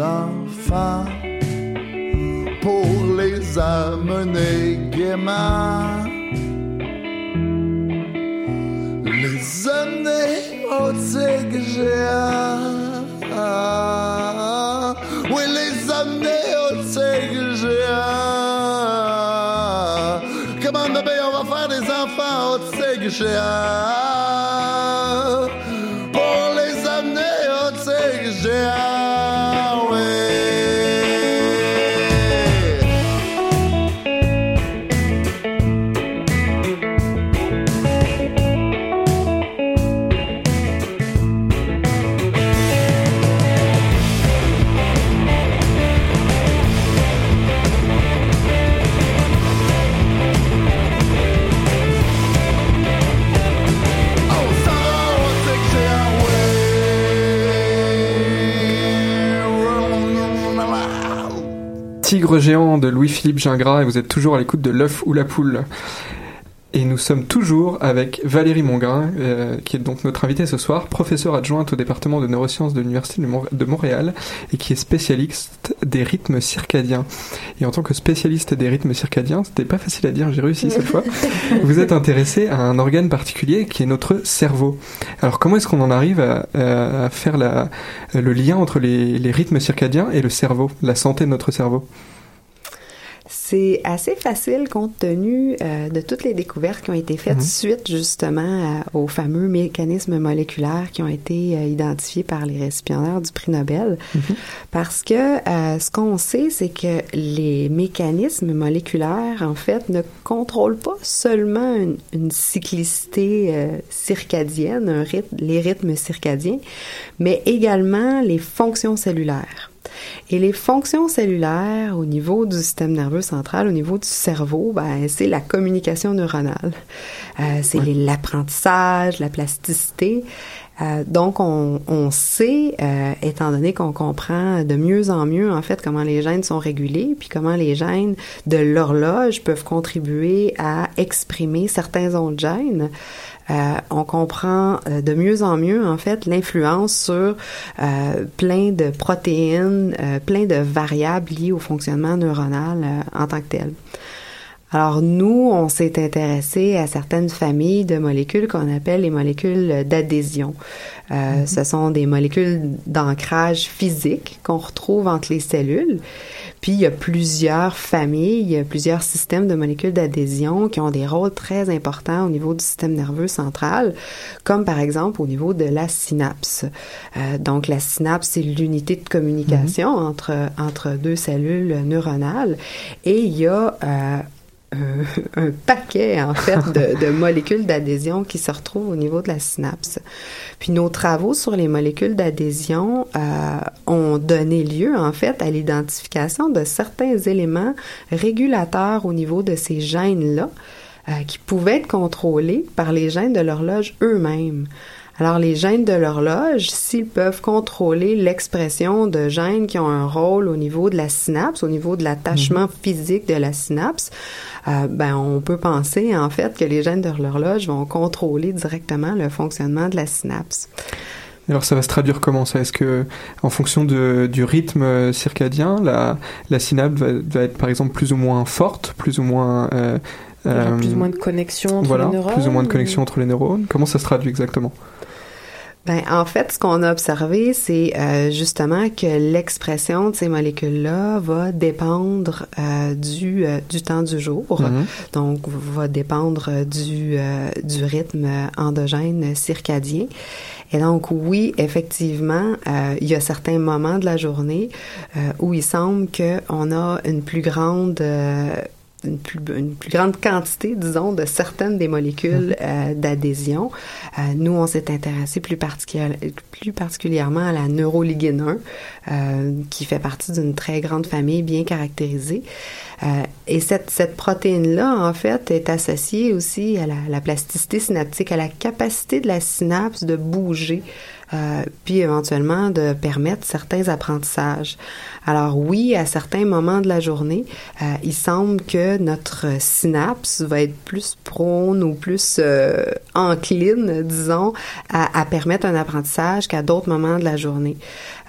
enfants pour les amener gaiement. Géant de Louis-Philippe Gingras et vous êtes toujours à l'écoute de l'œuf ou la poule. Et nous sommes toujours avec Valérie Mongrain, euh, qui est donc notre invitée ce soir, professeure adjointe au département de neurosciences de l'Université de, Mont- de Montréal et qui est spécialiste des rythmes circadiens. Et en tant que spécialiste des rythmes circadiens, c'était pas facile à dire, j'ai réussi cette fois, *laughs* vous êtes intéressé à un organe particulier qui est notre cerveau. Alors comment est-ce qu'on en arrive à, à- à faire la, le lien entre les, les rythmes circadiens et le cerveau, la santé de notre cerveau? C'est assez facile compte tenu euh, de toutes les découvertes qui ont été faites Mhm. suite justement à- aux fameux mécanismes moléculaires qui ont été euh, identifiés par les récipiendaires du prix Nobel. Parce que euh, ce qu'on sait, c'est que les mécanismes moléculaires, en fait, ne contrôlent pas seulement une, une cyclicité circadienne, un rythme, les rythmes circadiens, mais également les fonctions cellulaires. Et les fonctions cellulaires au niveau du système nerveux central, au niveau du cerveau, ben, c'est la communication neuronale. Euh, c'est l'apprentissage, la plasticité. Euh, donc, on, on sait, euh, étant donné qu'on comprend de mieux en mieux, en fait, comment les gènes sont régulés, puis comment les gènes de l'horloge peuvent contribuer à exprimer certains ondes gènes, euh, on comprend euh, de mieux en mieux, en fait, l'influence sur euh, plein de protéines, euh, plein de variables liées au fonctionnement neuronal euh, en tant que tel. Alors nous, on s'est intéressé à certaines familles de molécules qu'on appelle les molécules d'adhésion. Euh, Ce sont des molécules d'ancrage physique qu'on retrouve entre les cellules. Puis il y a plusieurs familles, plusieurs systèmes de molécules d'adhésion qui ont des rôles très importants au niveau du système nerveux central, comme par exemple au niveau de la synapse. Euh, donc la synapse, c'est l'unité de communication entre, entre deux cellules neuronales. Et il y a euh, un, un paquet, en fait, de, de molécules d'adhésion qui se retrouvent au niveau de la synapse. Puis nos travaux sur les molécules d'adhésion euh, ont donné lieu, en fait, à l'identification de certains éléments régulateurs au niveau de ces gènes-là euh, qui pouvaient être contrôlés par les gènes de l'horloge eux-mêmes. Alors, les gènes de l'horloge, s'ils peuvent contrôler l'expression de gènes qui ont un rôle au niveau de la synapse, au niveau de l'attachement physique de la synapse, euh, ben, on peut penser, en fait, que les gènes de l'horloge vont contrôler directement le fonctionnement de la synapse. Alors ça va se traduire comment ça? Est-ce que en fonction de, du rythme circadien, la, la synapse va, va être par exemple plus ou moins forte, plus ou moins euh, euh, plus ou moins de connexion entre voilà, les neurones. plus ou moins de ou- connexion entre les neurones? Comment ça se traduit exactement? Ben, en fait, ce qu'on a observé, c'est euh, justement que l'expression de ces molécules-là va dépendre euh, du, euh, du temps du jour, Mhm. donc va dépendre euh, du, euh, du rythme endogène circadien. Et donc, oui, effectivement, euh, il y a certains moments de la journée euh, où il semble qu'on a une plus grande... euh, une plus, une plus grande quantité, disons, de certaines des molécules euh, d'adhésion. Euh, nous, on s'est intéressé plus particulièrement à la neuroligine 1, euh, qui fait partie d'une très grande famille bien caractérisée. Euh, et cette, cette protéine-là, en fait, est associée aussi à la, la plasticité synaptique, à la capacité de la synapse de bouger, euh, puis éventuellement de permettre certains apprentissages. Alors oui, à certains moments de la journée, euh, il semble que notre synapse va être plus prône ou plus euh, disons, à, permettre un apprentissage qu'à d'autres moments de la journée.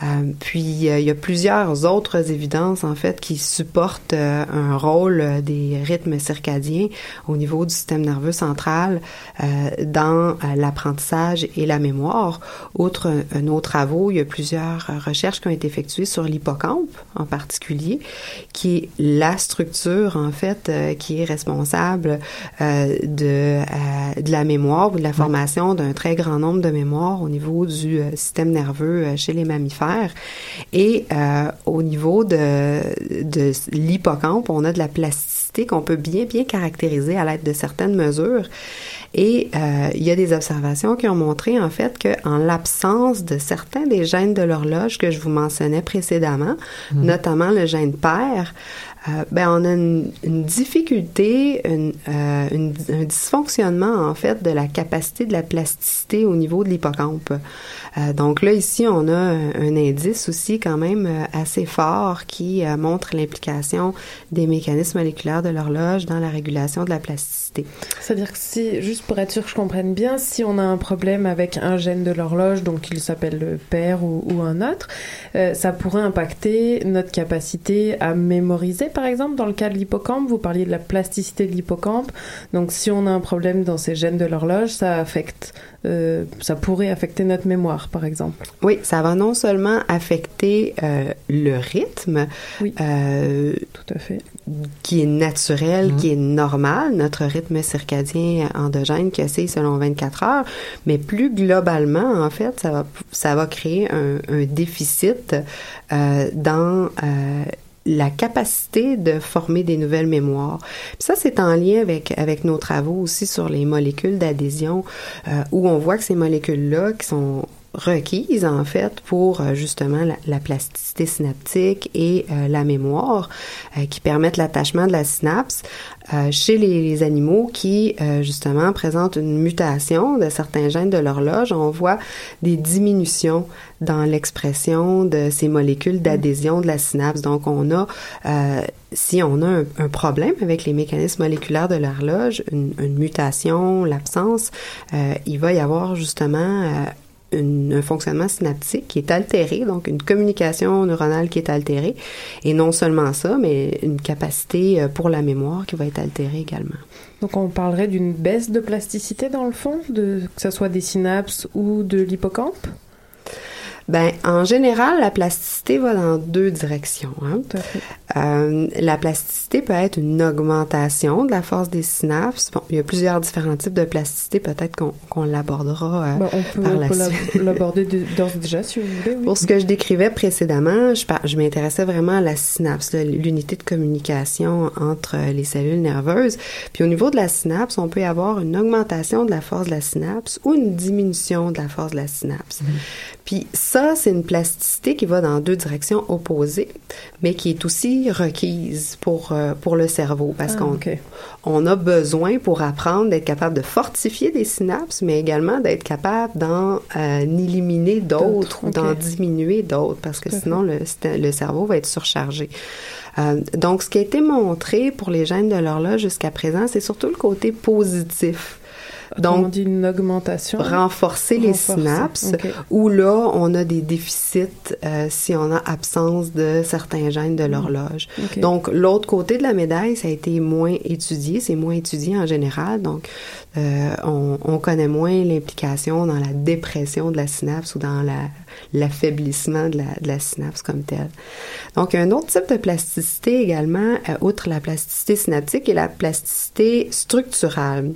Euh, puis euh, il y a plusieurs autres évidences en fait qui supportent un rôle des rythmes circadiens au niveau du système nerveux central dans l'apprentissage et la mémoire. Outre nos travaux, il y a plusieurs recherches qui ont été effectuées sur l'hippocampe en particulier, qui est la structure en fait euh, qui est responsable euh, de, euh, de la mémoire ou de la formation d'un très grand nombre de mémoires au niveau du système nerveux chez les mammifères. Et au niveau de, de l'hippocampe, on a de la plasticité qu'on peut bien, bien caractériser à l'aide de certaines mesures. Et euh, il y a des observations qui ont montré en fait qu'en l'absence de certains des gènes de l'horloge que je vous mentionnais précédemment, Mhm. notamment le gène père, euh, ben on a une, une difficulté, une, euh, une- un dysfonctionnement en fait de la capacité de la plasticité au niveau de l'hippocampe. Euh, donc là ici on a un, un indice aussi quand même euh, assez fort qui euh, montre l'implication des mécanismes moléculaires de l'horloge dans la régulation de la plasticité. C'est-à-dire que si, juste pour être sûr que je comprenne bien, si on a un problème avec un gène de l'horloge, donc il s'appelle le père ou, ou un autre, euh, ça pourrait impacter notre capacité à mémoriser, par exemple, dans le cas de l'hippocampe. Vous parliez de la plasticité de l'hippocampe. Donc si on a un problème dans ces gènes de l'horloge, ça affecte, euh, ça pourrait affecter notre mémoire, par exemple. Oui, ça va non seulement affecter euh, le rythme, euh, tout à fait, qui est naturel, qui est normal, notre rythme circadien endogène qui oscille selon 24 heures, mais plus globalement, en fait, ça va, ça va créer un, un déficit dans la capacité de former des nouvelles mémoires. Ça, c'est en lien avec, avec nos travaux aussi sur les molécules d'adhésion, euh, où on voit que ces molécules-là, qui sont requises en fait pour euh, justement la, la plasticité synaptique et euh, la mémoire euh, qui permettent l'attachement de la synapse chez les, animaux qui justement présentent une mutation de certains gènes de l'horloge. On voit des diminutions dans l'expression de ces molécules d'adhésion de la synapse. Donc on a si on a un, problème avec les mécanismes moléculaires de l'horloge une, une mutation l'absence il va y avoir justement un fonctionnement synaptique qui est altéré, donc une communication neuronale qui est altérée, et non seulement ça, mais une capacité euh, pour la mémoire qui va être altérée également. Donc on parlerait d'une baisse de plasticité dans le fond, de, que ce soit des synapses ou de l'hippocampe? Ben, en général, la plasticité va dans deux directions. hein. Euh, la plasticité peut être une augmentation de la force des synapses. Bon, il y a plusieurs différents types de plasticité, peut-être qu'on qu'on l'abordera euh, Ben, par on la peut suite. l'aborder de- d'ores et déjà si vous voulez. oui. Pour ce que je décrivais précédemment, je, je m'intéressais vraiment à la synapse, l'unité de communication entre les cellules nerveuses. Puis au niveau de la synapse, on peut avoir une augmentation de la force de la synapse ou une diminution de la force de la synapse. Puis ça, c'est une plasticité qui va dans deux directions opposées, mais qui est aussi requise pour, euh, pour le cerveau parce Ah, qu'on on a besoin pour apprendre d'être capable de fortifier des synapses, mais également d'être capable d'en euh, éliminer d'autres ou d'en diminuer d'autres, parce que sinon le, le cerveau va être surchargé. Euh, donc, ce qui a été montré pour les gènes de l'horloge jusqu'à présent, c'est surtout le côté positif. Donc, on dit une augmentation. renforcer les Renforcer, synapses, ok. où là, on a des déficits euh, si on a absence de certains gènes de l'horloge. Donc, l'autre côté de la médaille, ça a été moins étudié, c'est moins étudié en général, donc euh, on, on connaît moins l'implication dans la dépression de la synapse ou dans la l'affaiblissement de la, de la synapse comme telle. Donc, un autre type de plasticité également, euh, outre la plasticité synaptique, est la plasticité structurale,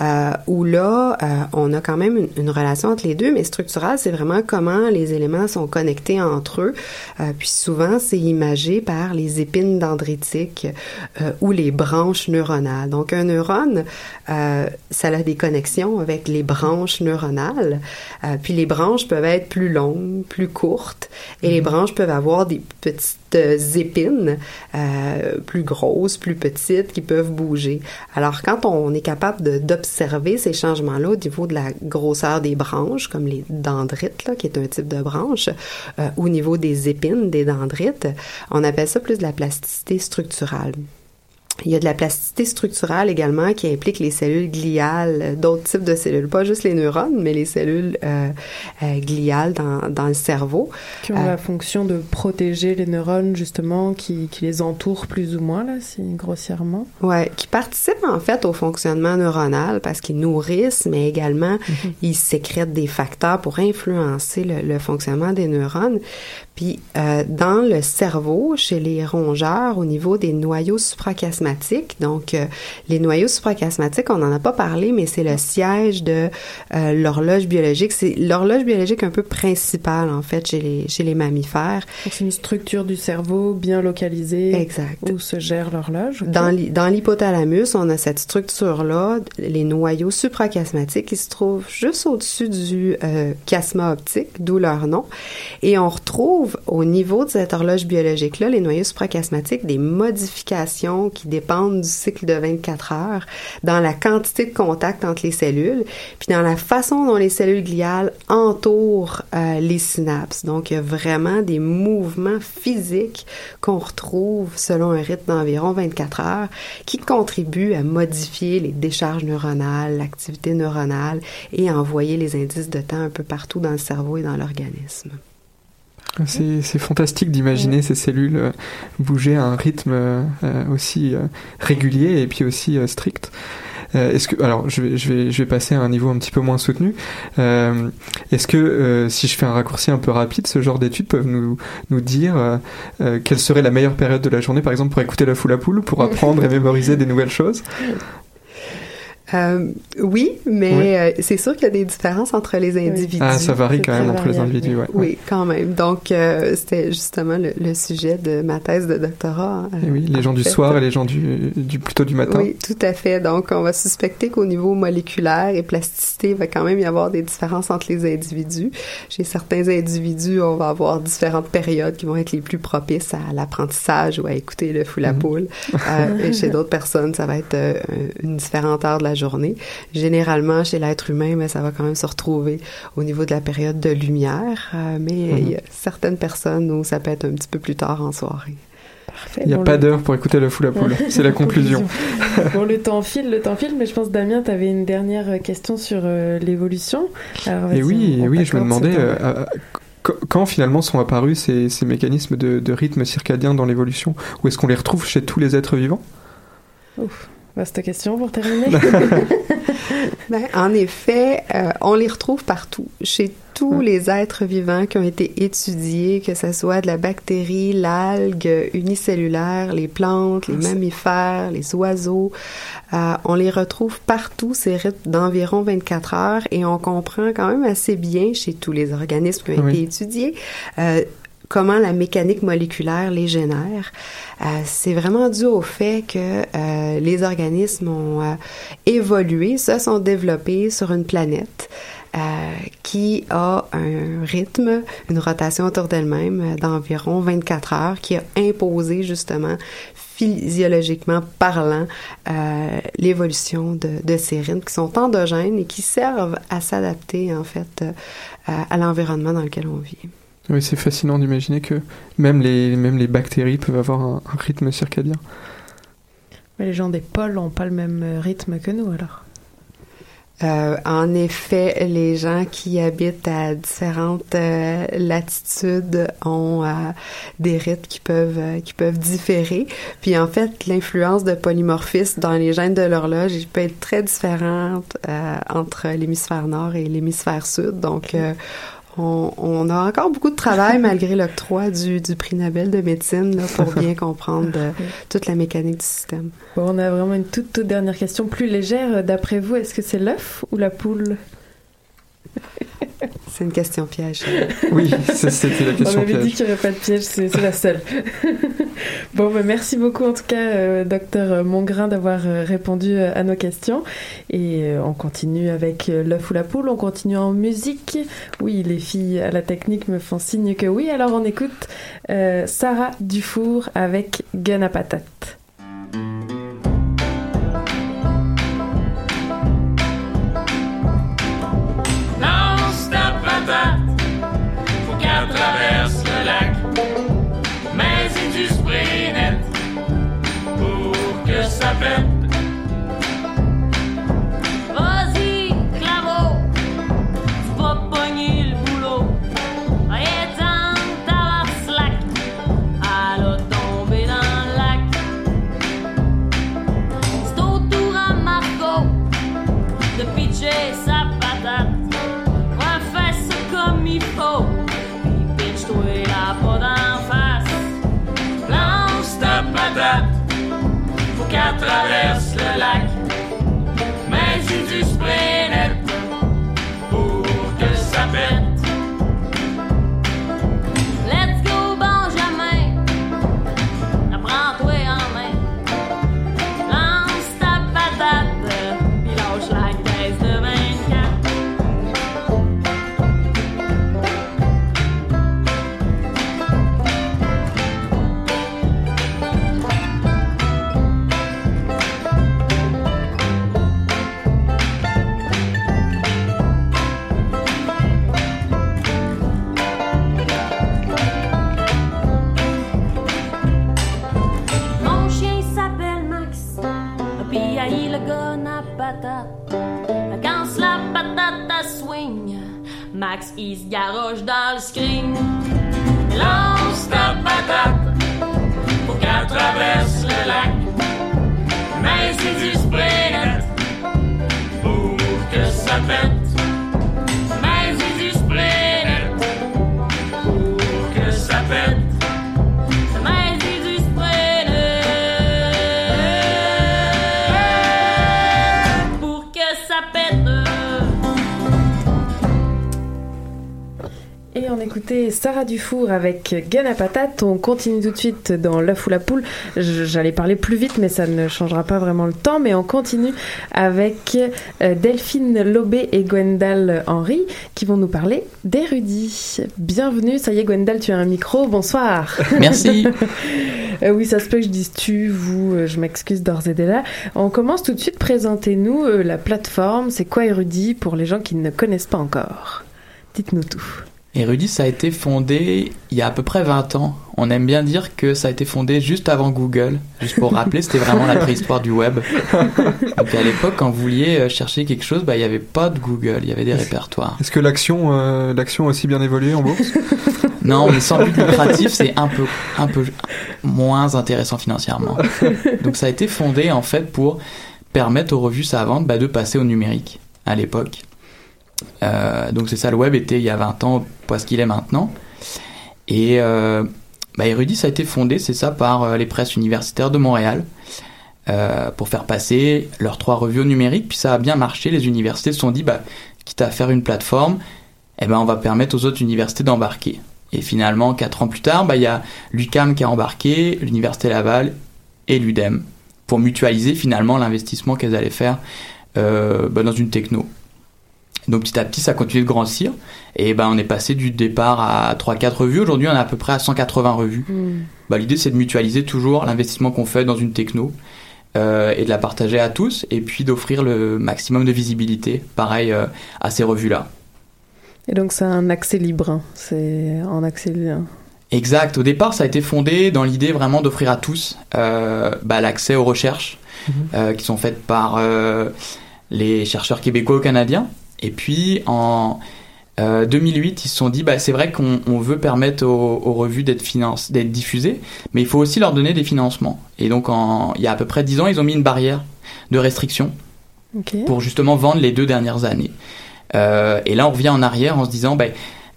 euh, où là, euh, on a quand même une, une relation entre les deux, mais structurale, c'est vraiment comment les éléments sont connectés entre eux. Euh, puis souvent, c'est imagé par les épines dendritiques euh, ou les branches neuronales. Donc, un neurone, euh, ça a des connexions avec les branches neuronales. Euh, puis les branches peuvent être plus longues longues, plus courtes, et les branches peuvent avoir des petites euh, épines euh, plus grosses, plus petites, qui peuvent bouger. Alors, quand on est capable d'observer ces changements-là au niveau de la grosseur des branches, comme les dendrites, là, qui est un type de branche, euh, au niveau des épines, des dendrites, on appelle ça plus de la plasticité structurale. Il y a de la plasticité structurale également qui implique les cellules gliales, euh, d'autres types de cellules, pas juste les neurones, mais les cellules euh, euh, gliales dans, dans le cerveau. Qui ont Euh, la fonction de protéger les neurones, justement, qui, qui les entourent plus ou moins, là, si grossièrement. Ouais, qui participent en fait au fonctionnement neuronal parce qu'ils nourrissent, mais également ils sécrètent des facteurs pour influencer le, le fonctionnement des neurones. Puis euh, dans le cerveau, chez les rongeurs, au niveau des noyaux suprachiasmatiques, donc euh, les noyaux suprachiasmatiques, on n'en a pas parlé, mais c'est le siège de euh, l'horloge biologique. C'est l'horloge biologique un peu principale en fait chez les chez les mammifères. C'est une structure du cerveau bien localisée. Exact. Où se gère l'horloge. dans l'hypothalamus, on a cette structure-là, les noyaux suprachiasmatiques qui se trouvent juste au-dessus du euh, chiasma optique, d'où leur nom. Et on retrouve au niveau de cette horloge biologique-là, les noyaux suprachiasmatiques, des modifications qui dépendent du cycle de 24 heures dans la quantité de contact entre les cellules, puis dans la façon dont les cellules gliales entourent euh, les synapses. Donc, il y a vraiment des mouvements physiques qu'on retrouve selon un rythme d'environ 24 heures qui contribuent à modifier les décharges neuronales, l'activité neuronale et à envoyer les indices de temps un peu partout dans le cerveau et dans l'organisme. C'est c'est fantastique d'imaginer ces cellules euh, bouger à un rythme euh, aussi euh, régulier et puis aussi strict. Est-ce que alors je vais je vais je vais passer à un niveau un petit peu moins soutenu. Euh, Est-ce que euh, si je fais un raccourci un peu rapide, ce genre d'études peuvent nous nous dire euh, quelle serait la meilleure période de la journée, par exemple pour écouter la foule à poule, pour *laughs* apprendre et mémoriser des nouvelles choses? Euh, oui, mais Oui. euh, c'est sûr qu'il y a des différences entre les individus. Ah, ça varie quand même entre les individus, ouais. Oui, quand même. Donc, euh, c'était justement le, le sujet de ma thèse de doctorat. euh, Et oui, les gens en du soir et les gens du, du plutôt du matin. Oui, tout à fait. Donc, on va suspecter qu'au niveau moléculaire et plasticité, il va quand même y avoir des différences entre les individus. Chez certains individus, on va avoir différentes périodes qui vont être les plus propices à l'apprentissage ou à écouter le fou la poule. Euh, et chez d'autres personnes, ça va être euh, une différente heure de la journée. Généralement, chez l'être humain, mais ça va quand même se retrouver au niveau de la période de lumière. Euh, mais il y a certaines personnes où ça peut être un petit peu plus tard en soirée. Il n'y a pas d'heure pour écouter la foule à poule. *laughs* C'est la conclusion. bon, le temps file, le temps file, mais je pense, Damien, tu avais une dernière question sur euh, l'évolution. Et oui, et oui, je me demandais euh, qu- quand finalement sont apparus ces, ces mécanismes de, de rythme circadien dans l'évolution? Ou est-ce qu'on les retrouve chez tous les êtres vivants? Ouf, vaste question pour terminer. *laughs* Ben, en effet, euh, on les retrouve partout, chez tous les êtres vivants qui ont été étudiés, que ce soit de la bactérie, l'algue unicellulaire, les plantes, les mammifères, les oiseaux. Euh, on les retrouve partout, ces rythmes d'environ 24 heures, et on comprend quand même assez bien chez tous les organismes qui ont Oui. été étudiés. euh, comment la mécanique moléculaire les génère. Euh, c'est vraiment dû au fait que euh, les organismes ont euh, évolué, se sont développés sur une planète euh, qui a un rythme, une rotation autour d'elle-même euh, d'environ 24 heures, qui a imposé justement physiologiquement parlant euh, l'évolution de, de ces rythmes qui sont endogènes et qui servent à s'adapter en fait à l'environnement dans lequel on vit. Oui, c'est fascinant d'imaginer que même les, même les bactéries peuvent avoir un, un rythme circadien. Mais les gens des pôles n'ont pas le même euh, rythme que nous, alors. Euh, en effet, les gens qui habitent à différentes euh, latitudes ont euh, des rythmes qui peuvent euh, qui peuvent différer. Puis en fait, l'influence de polymorphisme dans les gènes de l'horloge peut être très différente euh, entre l'hémisphère nord et l'hémisphère sud. Donc euh, on, on a encore beaucoup de travail malgré l'octroi du, du prix Nobel de médecine là, pour bien *laughs* comprendre euh, toute la mécanique du système. Bon, on a vraiment une toute, toute dernière question plus légère. D'après vous, est-ce que c'est l'œuf ou la poule? C'est une question piège. Oui, c'était la question On avait dit qu'il n'y aurait pas de piège, c'est la seule. *laughs* Bon, bah, merci beaucoup en tout cas, euh, docteur Mongrain, d'avoir euh, répondu euh, à nos questions. Et euh, on continue avec l'œuf ou la poule, on continue en musique. Oui, les filles à la technique me font signe que oui. Alors on écoute euh, Sarah Dufour avec Gun à patate. Faut il se garoche dans le screen. Lance ta patate, faut qu'elle traverse le lac. Mais c'est du spray pour que ça pète. Écoutait Sarah Dufour avec Gun à patate. On continue tout de suite dans l'œuf ou la poule. J'allais parler plus vite, mais ça ne changera pas vraiment le temps. Mais on continue avec euh, Delphine Lobé et Gwendal Henry qui vont nous parler d'érudits. Bienvenue, ça y est, Gwendal, tu as un micro. Bonsoir. Merci. *laughs* Euh, oui, ça se peut que je dise tu, vous, euh, je m'excuse d'ores et déjà. On commence tout de suite. Présentez-nous la plateforme. C'est quoi Érudit pour les gens qui ne connaissent pas encore? Dites-nous tout. Érudit, ça a été fondé il y a à peu près 20 ans. On aime bien dire que ça a été fondé juste avant Google. Juste pour rappeler, c'était vraiment la préhistoire du web. Donc à l'époque, quand vous vouliez euh, chercher quelque chose, bah, il n'y avait pas de Google, il y avait des répertoires. Est-ce que l'action euh, l'action a aussi bien évolué en bourse? Non, mais sans but lucratif, c'est un peu, un peu moins intéressant financièrement. Donc ça a été fondé en fait pour permettre aux revues savantes bah, de passer au numérique à l'époque. Euh, donc c'est ça, le web était il y a 20 ans, pas ce qu'il est maintenant. Et euh, bah, a été fondé, c'est ça, par euh, les presses universitaires de Montréal. pour faire passer leurs trois revues au numérique, puis ça a bien marché. Les universités se sont dit, bah, quitte à faire une plateforme, eh ben, on va permettre aux autres universités d'embarquer. Et finalement, quatre ans plus tard, bah, il y a l'UCAM qui a embarqué, l'Université Laval et l'UDEM pour mutualiser finalement l'investissement qu'elles allaient faire bah, dans une techno. Donc petit à petit, ça continue de grossir. Et ben, on est passé du départ à 3-4 revues. Aujourd'hui, on est à peu près à 180 revues. Bah, L'idée, c'est de mutualiser toujours l'investissement qu'on fait dans une techno euh, et de la partager à tous et puis d'offrir le maximum de visibilité, pareil, euh, à ces revues-là. Et donc c'est un accès libre, hein. c'est en accès libre. Exact. Au départ, ça a été fondé dans l'idée vraiment d'offrir à tous euh, bah, l'accès aux recherches euh, qui sont faites par les chercheurs québécois ou canadiens. Et puis en euh, 2008, ils se sont dit, bah, c'est vrai qu'on on veut permettre aux, aux revues d'être finance- d'être diffusées, mais il faut aussi leur donner des financements. Et donc, en, il y a à peu près 10 ans, ils ont mis une barrière de restriction pour justement vendre les deux dernières années. Euh, et là, on revient en arrière en se disant, ben,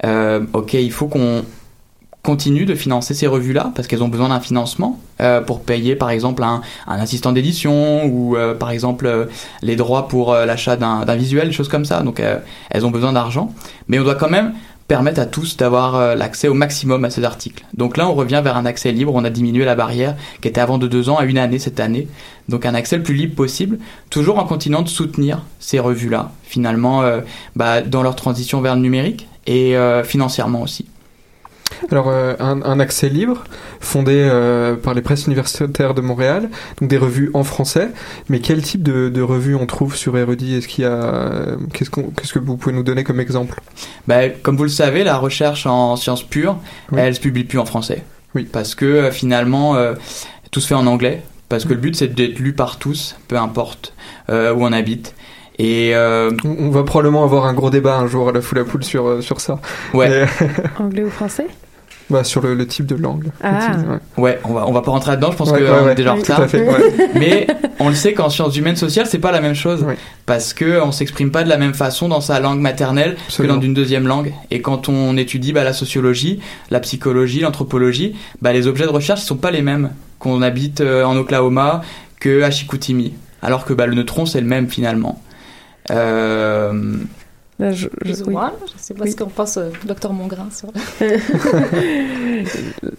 euh, ok, il faut qu'on continue de financer ces revues-là parce qu'elles ont besoin d'un financement euh, pour payer, par exemple, un, assistant d'édition ou, euh, par exemple, euh, les droits pour euh, l'achat d'un visuel, choses comme ça. Donc, euh, elles ont besoin d'argent, mais on doit quand même permettent à tous d'avoir euh, l'accès au maximum à ces articles. Donc là, on revient vers un accès libre. On a diminué la barrière qui était avant de deux ans à une année cette année. Donc un accès le plus libre possible, toujours en continuant de soutenir ces revues-là, finalement, bah, dans leur transition vers le numérique et financièrement aussi. Alors, euh, un, un accès libre, fondé euh, par les presses universitaires de Montréal, donc des revues en français. Mais quel type de, de revues on trouve sur Érudit? Est-ce qu'il y a, euh, qu'est-ce, que vous pouvez nous donner comme exemple? Bah, comme vous le savez, la recherche en sciences pures, Oui. elle se publie plus en français. Oui. Parce que finalement, euh, tout se fait en anglais. Parce que le but, c'est d'être lu par tous, peu importe où on habite. Et euh, on, on va probablement avoir un gros débat un jour à la foule à poule sur, euh, sur ça. Ouais. Et- *laughs* Anglais ou français? Bah, sur le, le type de langue. Ah. ouais. Ouais, on va, on va pas rentrer là-dedans, je pense Ouais, qu'on ouais, ouais. est déjà en retard. tout à fait, ouais. *laughs* Mais on le sait qu'en sciences humaines sociales, c'est pas la même chose. Parce que on s'exprime pas de la même façon dans sa langue maternelle Absolument. que dans une deuxième langue. Et quand on étudie bah, la sociologie, la psychologie, l'anthropologie, bah, les objets de recherche ne sont pas les mêmes qu'on habite euh, en Oklahoma que à Chicoutimi. Alors que bah, le neutron, c'est le même finalement. Euh, Là, je, je- Plus ou oui. moins. Je sais pas Oui. ce qu'en pense euh, Docteur Mongrain sur *laughs*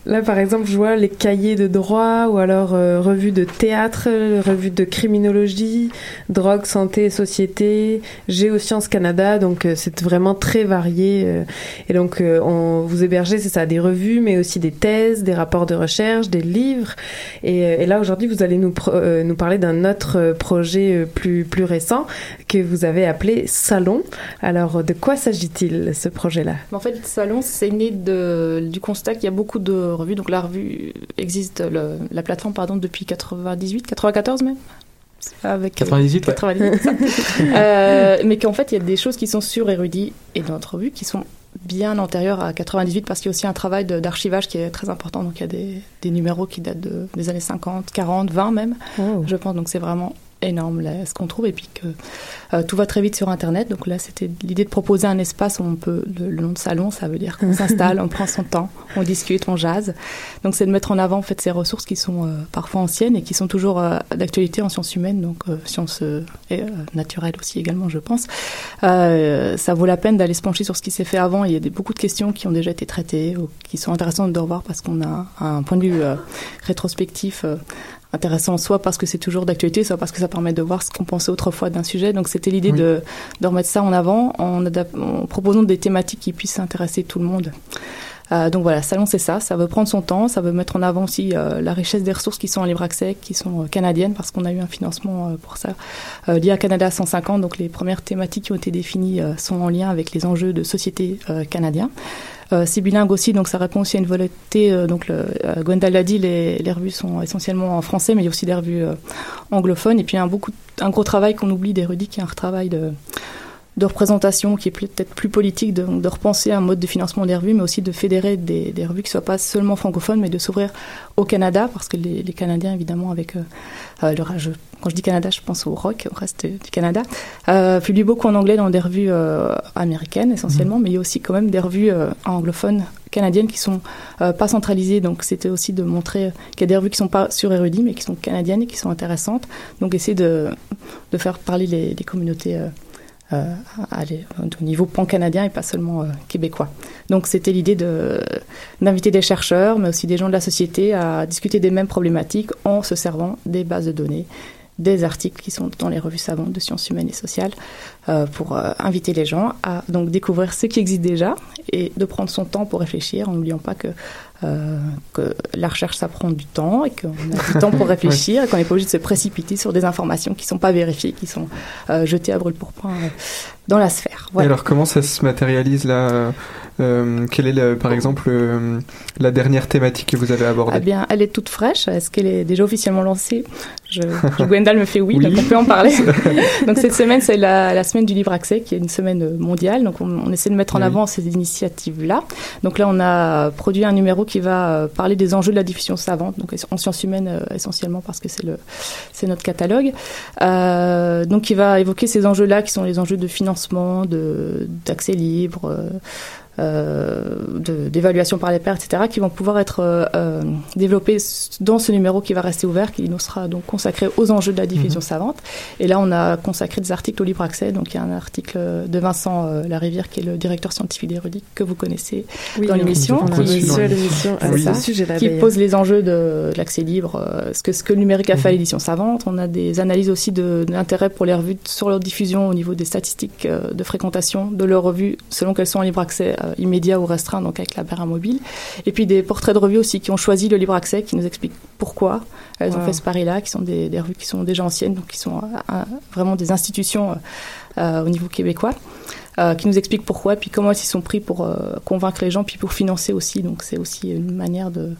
Là, par exemple, je vois les cahiers de droit ou alors euh, revues de théâtre, revues de criminologie, drogue, santé et société, Géosciences Canada. Donc, euh, c'est vraiment très varié. euh, et donc, on vous hébergez, c'est ça, des revues, mais aussi des thèses, des rapports de recherche, des livres. Et, et là, aujourd'hui, vous allez nous, parler d'un autre projet plus, plus récent que vous avez appelé Salon. Alors, de quoi s'agit-il, ce projet-là? En fait, Salon, c'est né de, du constat qu'il y a beaucoup de revues. Donc la revue existe, le- la plateforme, pardon, depuis 98, 94 même? Avec 98, ouais. 98, c'est ça. *laughs* Euh, mais qu'en fait, il y a des choses qui sont sur Érudit et dans notre revue qui sont bien antérieures à 98 parce qu'il y a aussi un travail d'archivage qui est très important. Donc il y a des, des numéros qui datent de- des années 50, 40, 20 même, je pense. Donc c'est vraiment énorme là, ce qu'on trouve. Et puis que euh, tout va très vite sur internet. Donc là c'était l'idée de proposer un espace où on peut le, le nom de salon ça veut dire qu'on s'installe on prend son temps on discute on jase. Donc c'est de mettre en avant en fait ces ressources qui sont euh, parfois anciennes et qui sont toujours euh, d'actualité en sciences humaines donc euh, sciences euh, et, euh, naturelles aussi également je pense. Ça vaut la peine d'aller se pencher sur ce qui s'est fait avant. Il y a des, beaucoup de questions qui ont déjà été traitées ou qui sont intéressantes de revoir parce qu'on a un point de vue rétrospectif intéressant soit parce que c'est toujours d'actualité, soit parce que ça permet de voir ce qu'on pensait autrefois d'un sujet. Donc c'était l'idée Oui. de, de remettre ça en avant en, en proposant des thématiques qui puissent intéresser tout le monde. Euh, donc voilà, Salon c'est ça, ça veut prendre son temps, ça veut mettre en avant aussi euh, la richesse des ressources qui sont en libre accès, qui sont euh, canadiennes, parce qu'on a eu un financement euh, pour ça euh, lié à Canada 150. Donc les premières thématiques qui ont été définies euh, sont en lien avec les enjeux de société euh, canadiens. Euh, c'est bilingue aussi, donc ça répond aussi à une volonté. euh, donc, le, euh, Gwendal l'a dit, les, les revues sont essentiellement en français, mais il y a aussi des revues anglophones. Et puis, un, beaucoup, un gros travail qu'on oublie d'érudit, qui est un travail de, de représentation qui est peut-être plus politique, de, de repenser un mode de financement des revues, mais aussi de fédérer des, des revues qui ne soient pas seulement francophones, mais de s'ouvrir au Canada, parce que les, les Canadiens, évidemment, avec euh, euh, le rage. Quand je dis Canada, je pense au rock, au reste du Canada. Euh, publie beaucoup en anglais dans des revues euh, américaines essentiellement, mais il y a aussi quand même des revues euh, anglophones canadiennes qui sont euh, pas centralisées. Donc c'était aussi de montrer qu'il y a des revues qui sont pas sur érudit, mais qui sont canadiennes et qui sont intéressantes. Donc essayer de, de faire parler les, les communautés. Euh, euh, au niveau pan-canadien et pas seulement euh, québécois. Donc c'était l'idée de d'inviter des chercheurs, mais aussi des gens de la société à discuter des mêmes problématiques en se servant des bases de données, des articles qui sont dans les revues savantes de sciences humaines et sociales, euh, pour euh, inviter les gens à donc découvrir ce qui existe déjà et de prendre son temps pour réfléchir, en n'oubliant pas que euh, que la recherche ça prend du temps et qu'on a du temps pour *laughs* réfléchir et qu'on n'est pas obligé de se précipiter sur des informations qui sont pas vérifiées, qui sont euh, jetées à brûle pourpoint euh, dans la sphère. Et alors comment ça se matérialise là euh, euh, Quelle est le- par exemple euh, la dernière thématique que vous avez abordée? Eh bien, elle est toute fraîche. Est-ce qu'elle est déjà officiellement lancée? *laughs* Je, Gwendal me fait oui, Oui. donc on peut en parler. *laughs* donc cette semaine, c'est la, la semaine du libre accès, qui est une semaine mondiale. Donc on, on essaie de mettre en Oui. avant ces initiatives-là. Donc là, on a produit un numéro qui va parler des enjeux de la diffusion savante, donc en sciences humaines essentiellement parce que c'est notre catalogue. Euh, donc il va évoquer ces enjeux-là qui sont les enjeux de financement, d'accès libre. Euh, d'évaluation par les pairs, etc., qui vont pouvoir être euh, euh, développés dans ce numéro qui va rester ouvert, qui nous sera donc consacré aux enjeux de la diffusion Mhm. savante. Et là, on a consacré des articles au libre accès. Donc, il y a un article de Vincent euh, Larivière, qui est le directeur scientifique d'Érudit, que vous connaissez Oui, dans on- l'émission. qui- pose les enjeux de, de l'accès libre, euh, ce, que, ce que le numérique a fait à l'édition savante. On a des analyses aussi de, de l'intérêt pour les revues sur leur diffusion au niveau des statistiques euh, de fréquentation de leurs revues, selon qu'elles sont en libre accès euh, immédiat ou restreint, donc avec la barre mobile. Et puis des portraits de revues aussi qui ont choisi le libre accès, qui nous expliquent pourquoi elles ont fait ce pari-là, qui sont des, des revues qui sont déjà anciennes, donc qui sont euh, euh, vraiment des institutions euh, euh, au niveau québécois. euh, qui nous expliquent pourquoi, puis comment ils s'y sont pris pour euh, convaincre les gens, puis pour financer aussi. Donc c'est aussi une manière de,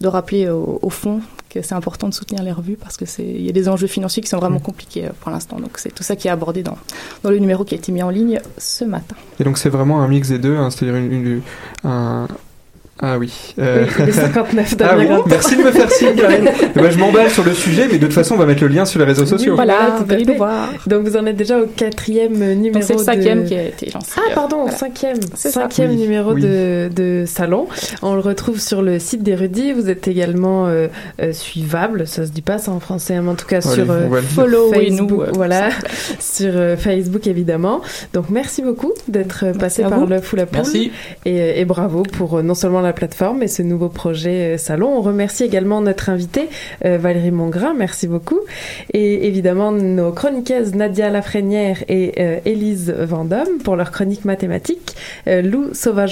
de rappeler au, au fond que c'est important de soutenir les revues parce que c'est il y a des enjeux financiers qui sont vraiment compliqués euh, pour l'instant. Donc c'est tout ça qui est abordé dans, dans le numéro qui a été mis en ligne ce matin. Et donc c'est vraiment un mix des deux, hein, c'est-à-dire une, une- un... Ah oui. euh, Oui, il est 59, ah oui, merci de me faire signe, Karine. *laughs* Eh ben, je m'emballe sur le sujet, mais de toute façon, on va mettre le lien sur les réseaux sociaux. Oui, voilà, venez fait. nous voir. Donc vous en êtes déjà au quatrième numéro. c'est le cinquième de- qui a été lancé. Ah pardon, Voilà. cinquième, cinquième Oui, numéro oui. de, de salon. On le retrouve sur le site d'Érudit. Vous êtes également euh, euh, suivable, ça se dit pas ça en français, mais en tout cas Allez, sur euh, le. Followez-nous, Facebook, euh, voilà, *laughs* sur euh, Facebook évidemment. Donc merci beaucoup d'être passé par vous. le Fou la Poule. Merci. Et, et bravo pour euh, non seulement la plateforme, mais ce nouveau projet euh, salon. On remercie également notre invitée euh, Valérie Mongrain, merci beaucoup. Et évidemment nos chroniqueuses Nadia Lafrenière et euh, Élise Vendôme pour leur chronique mathématique. Lou Sauvageon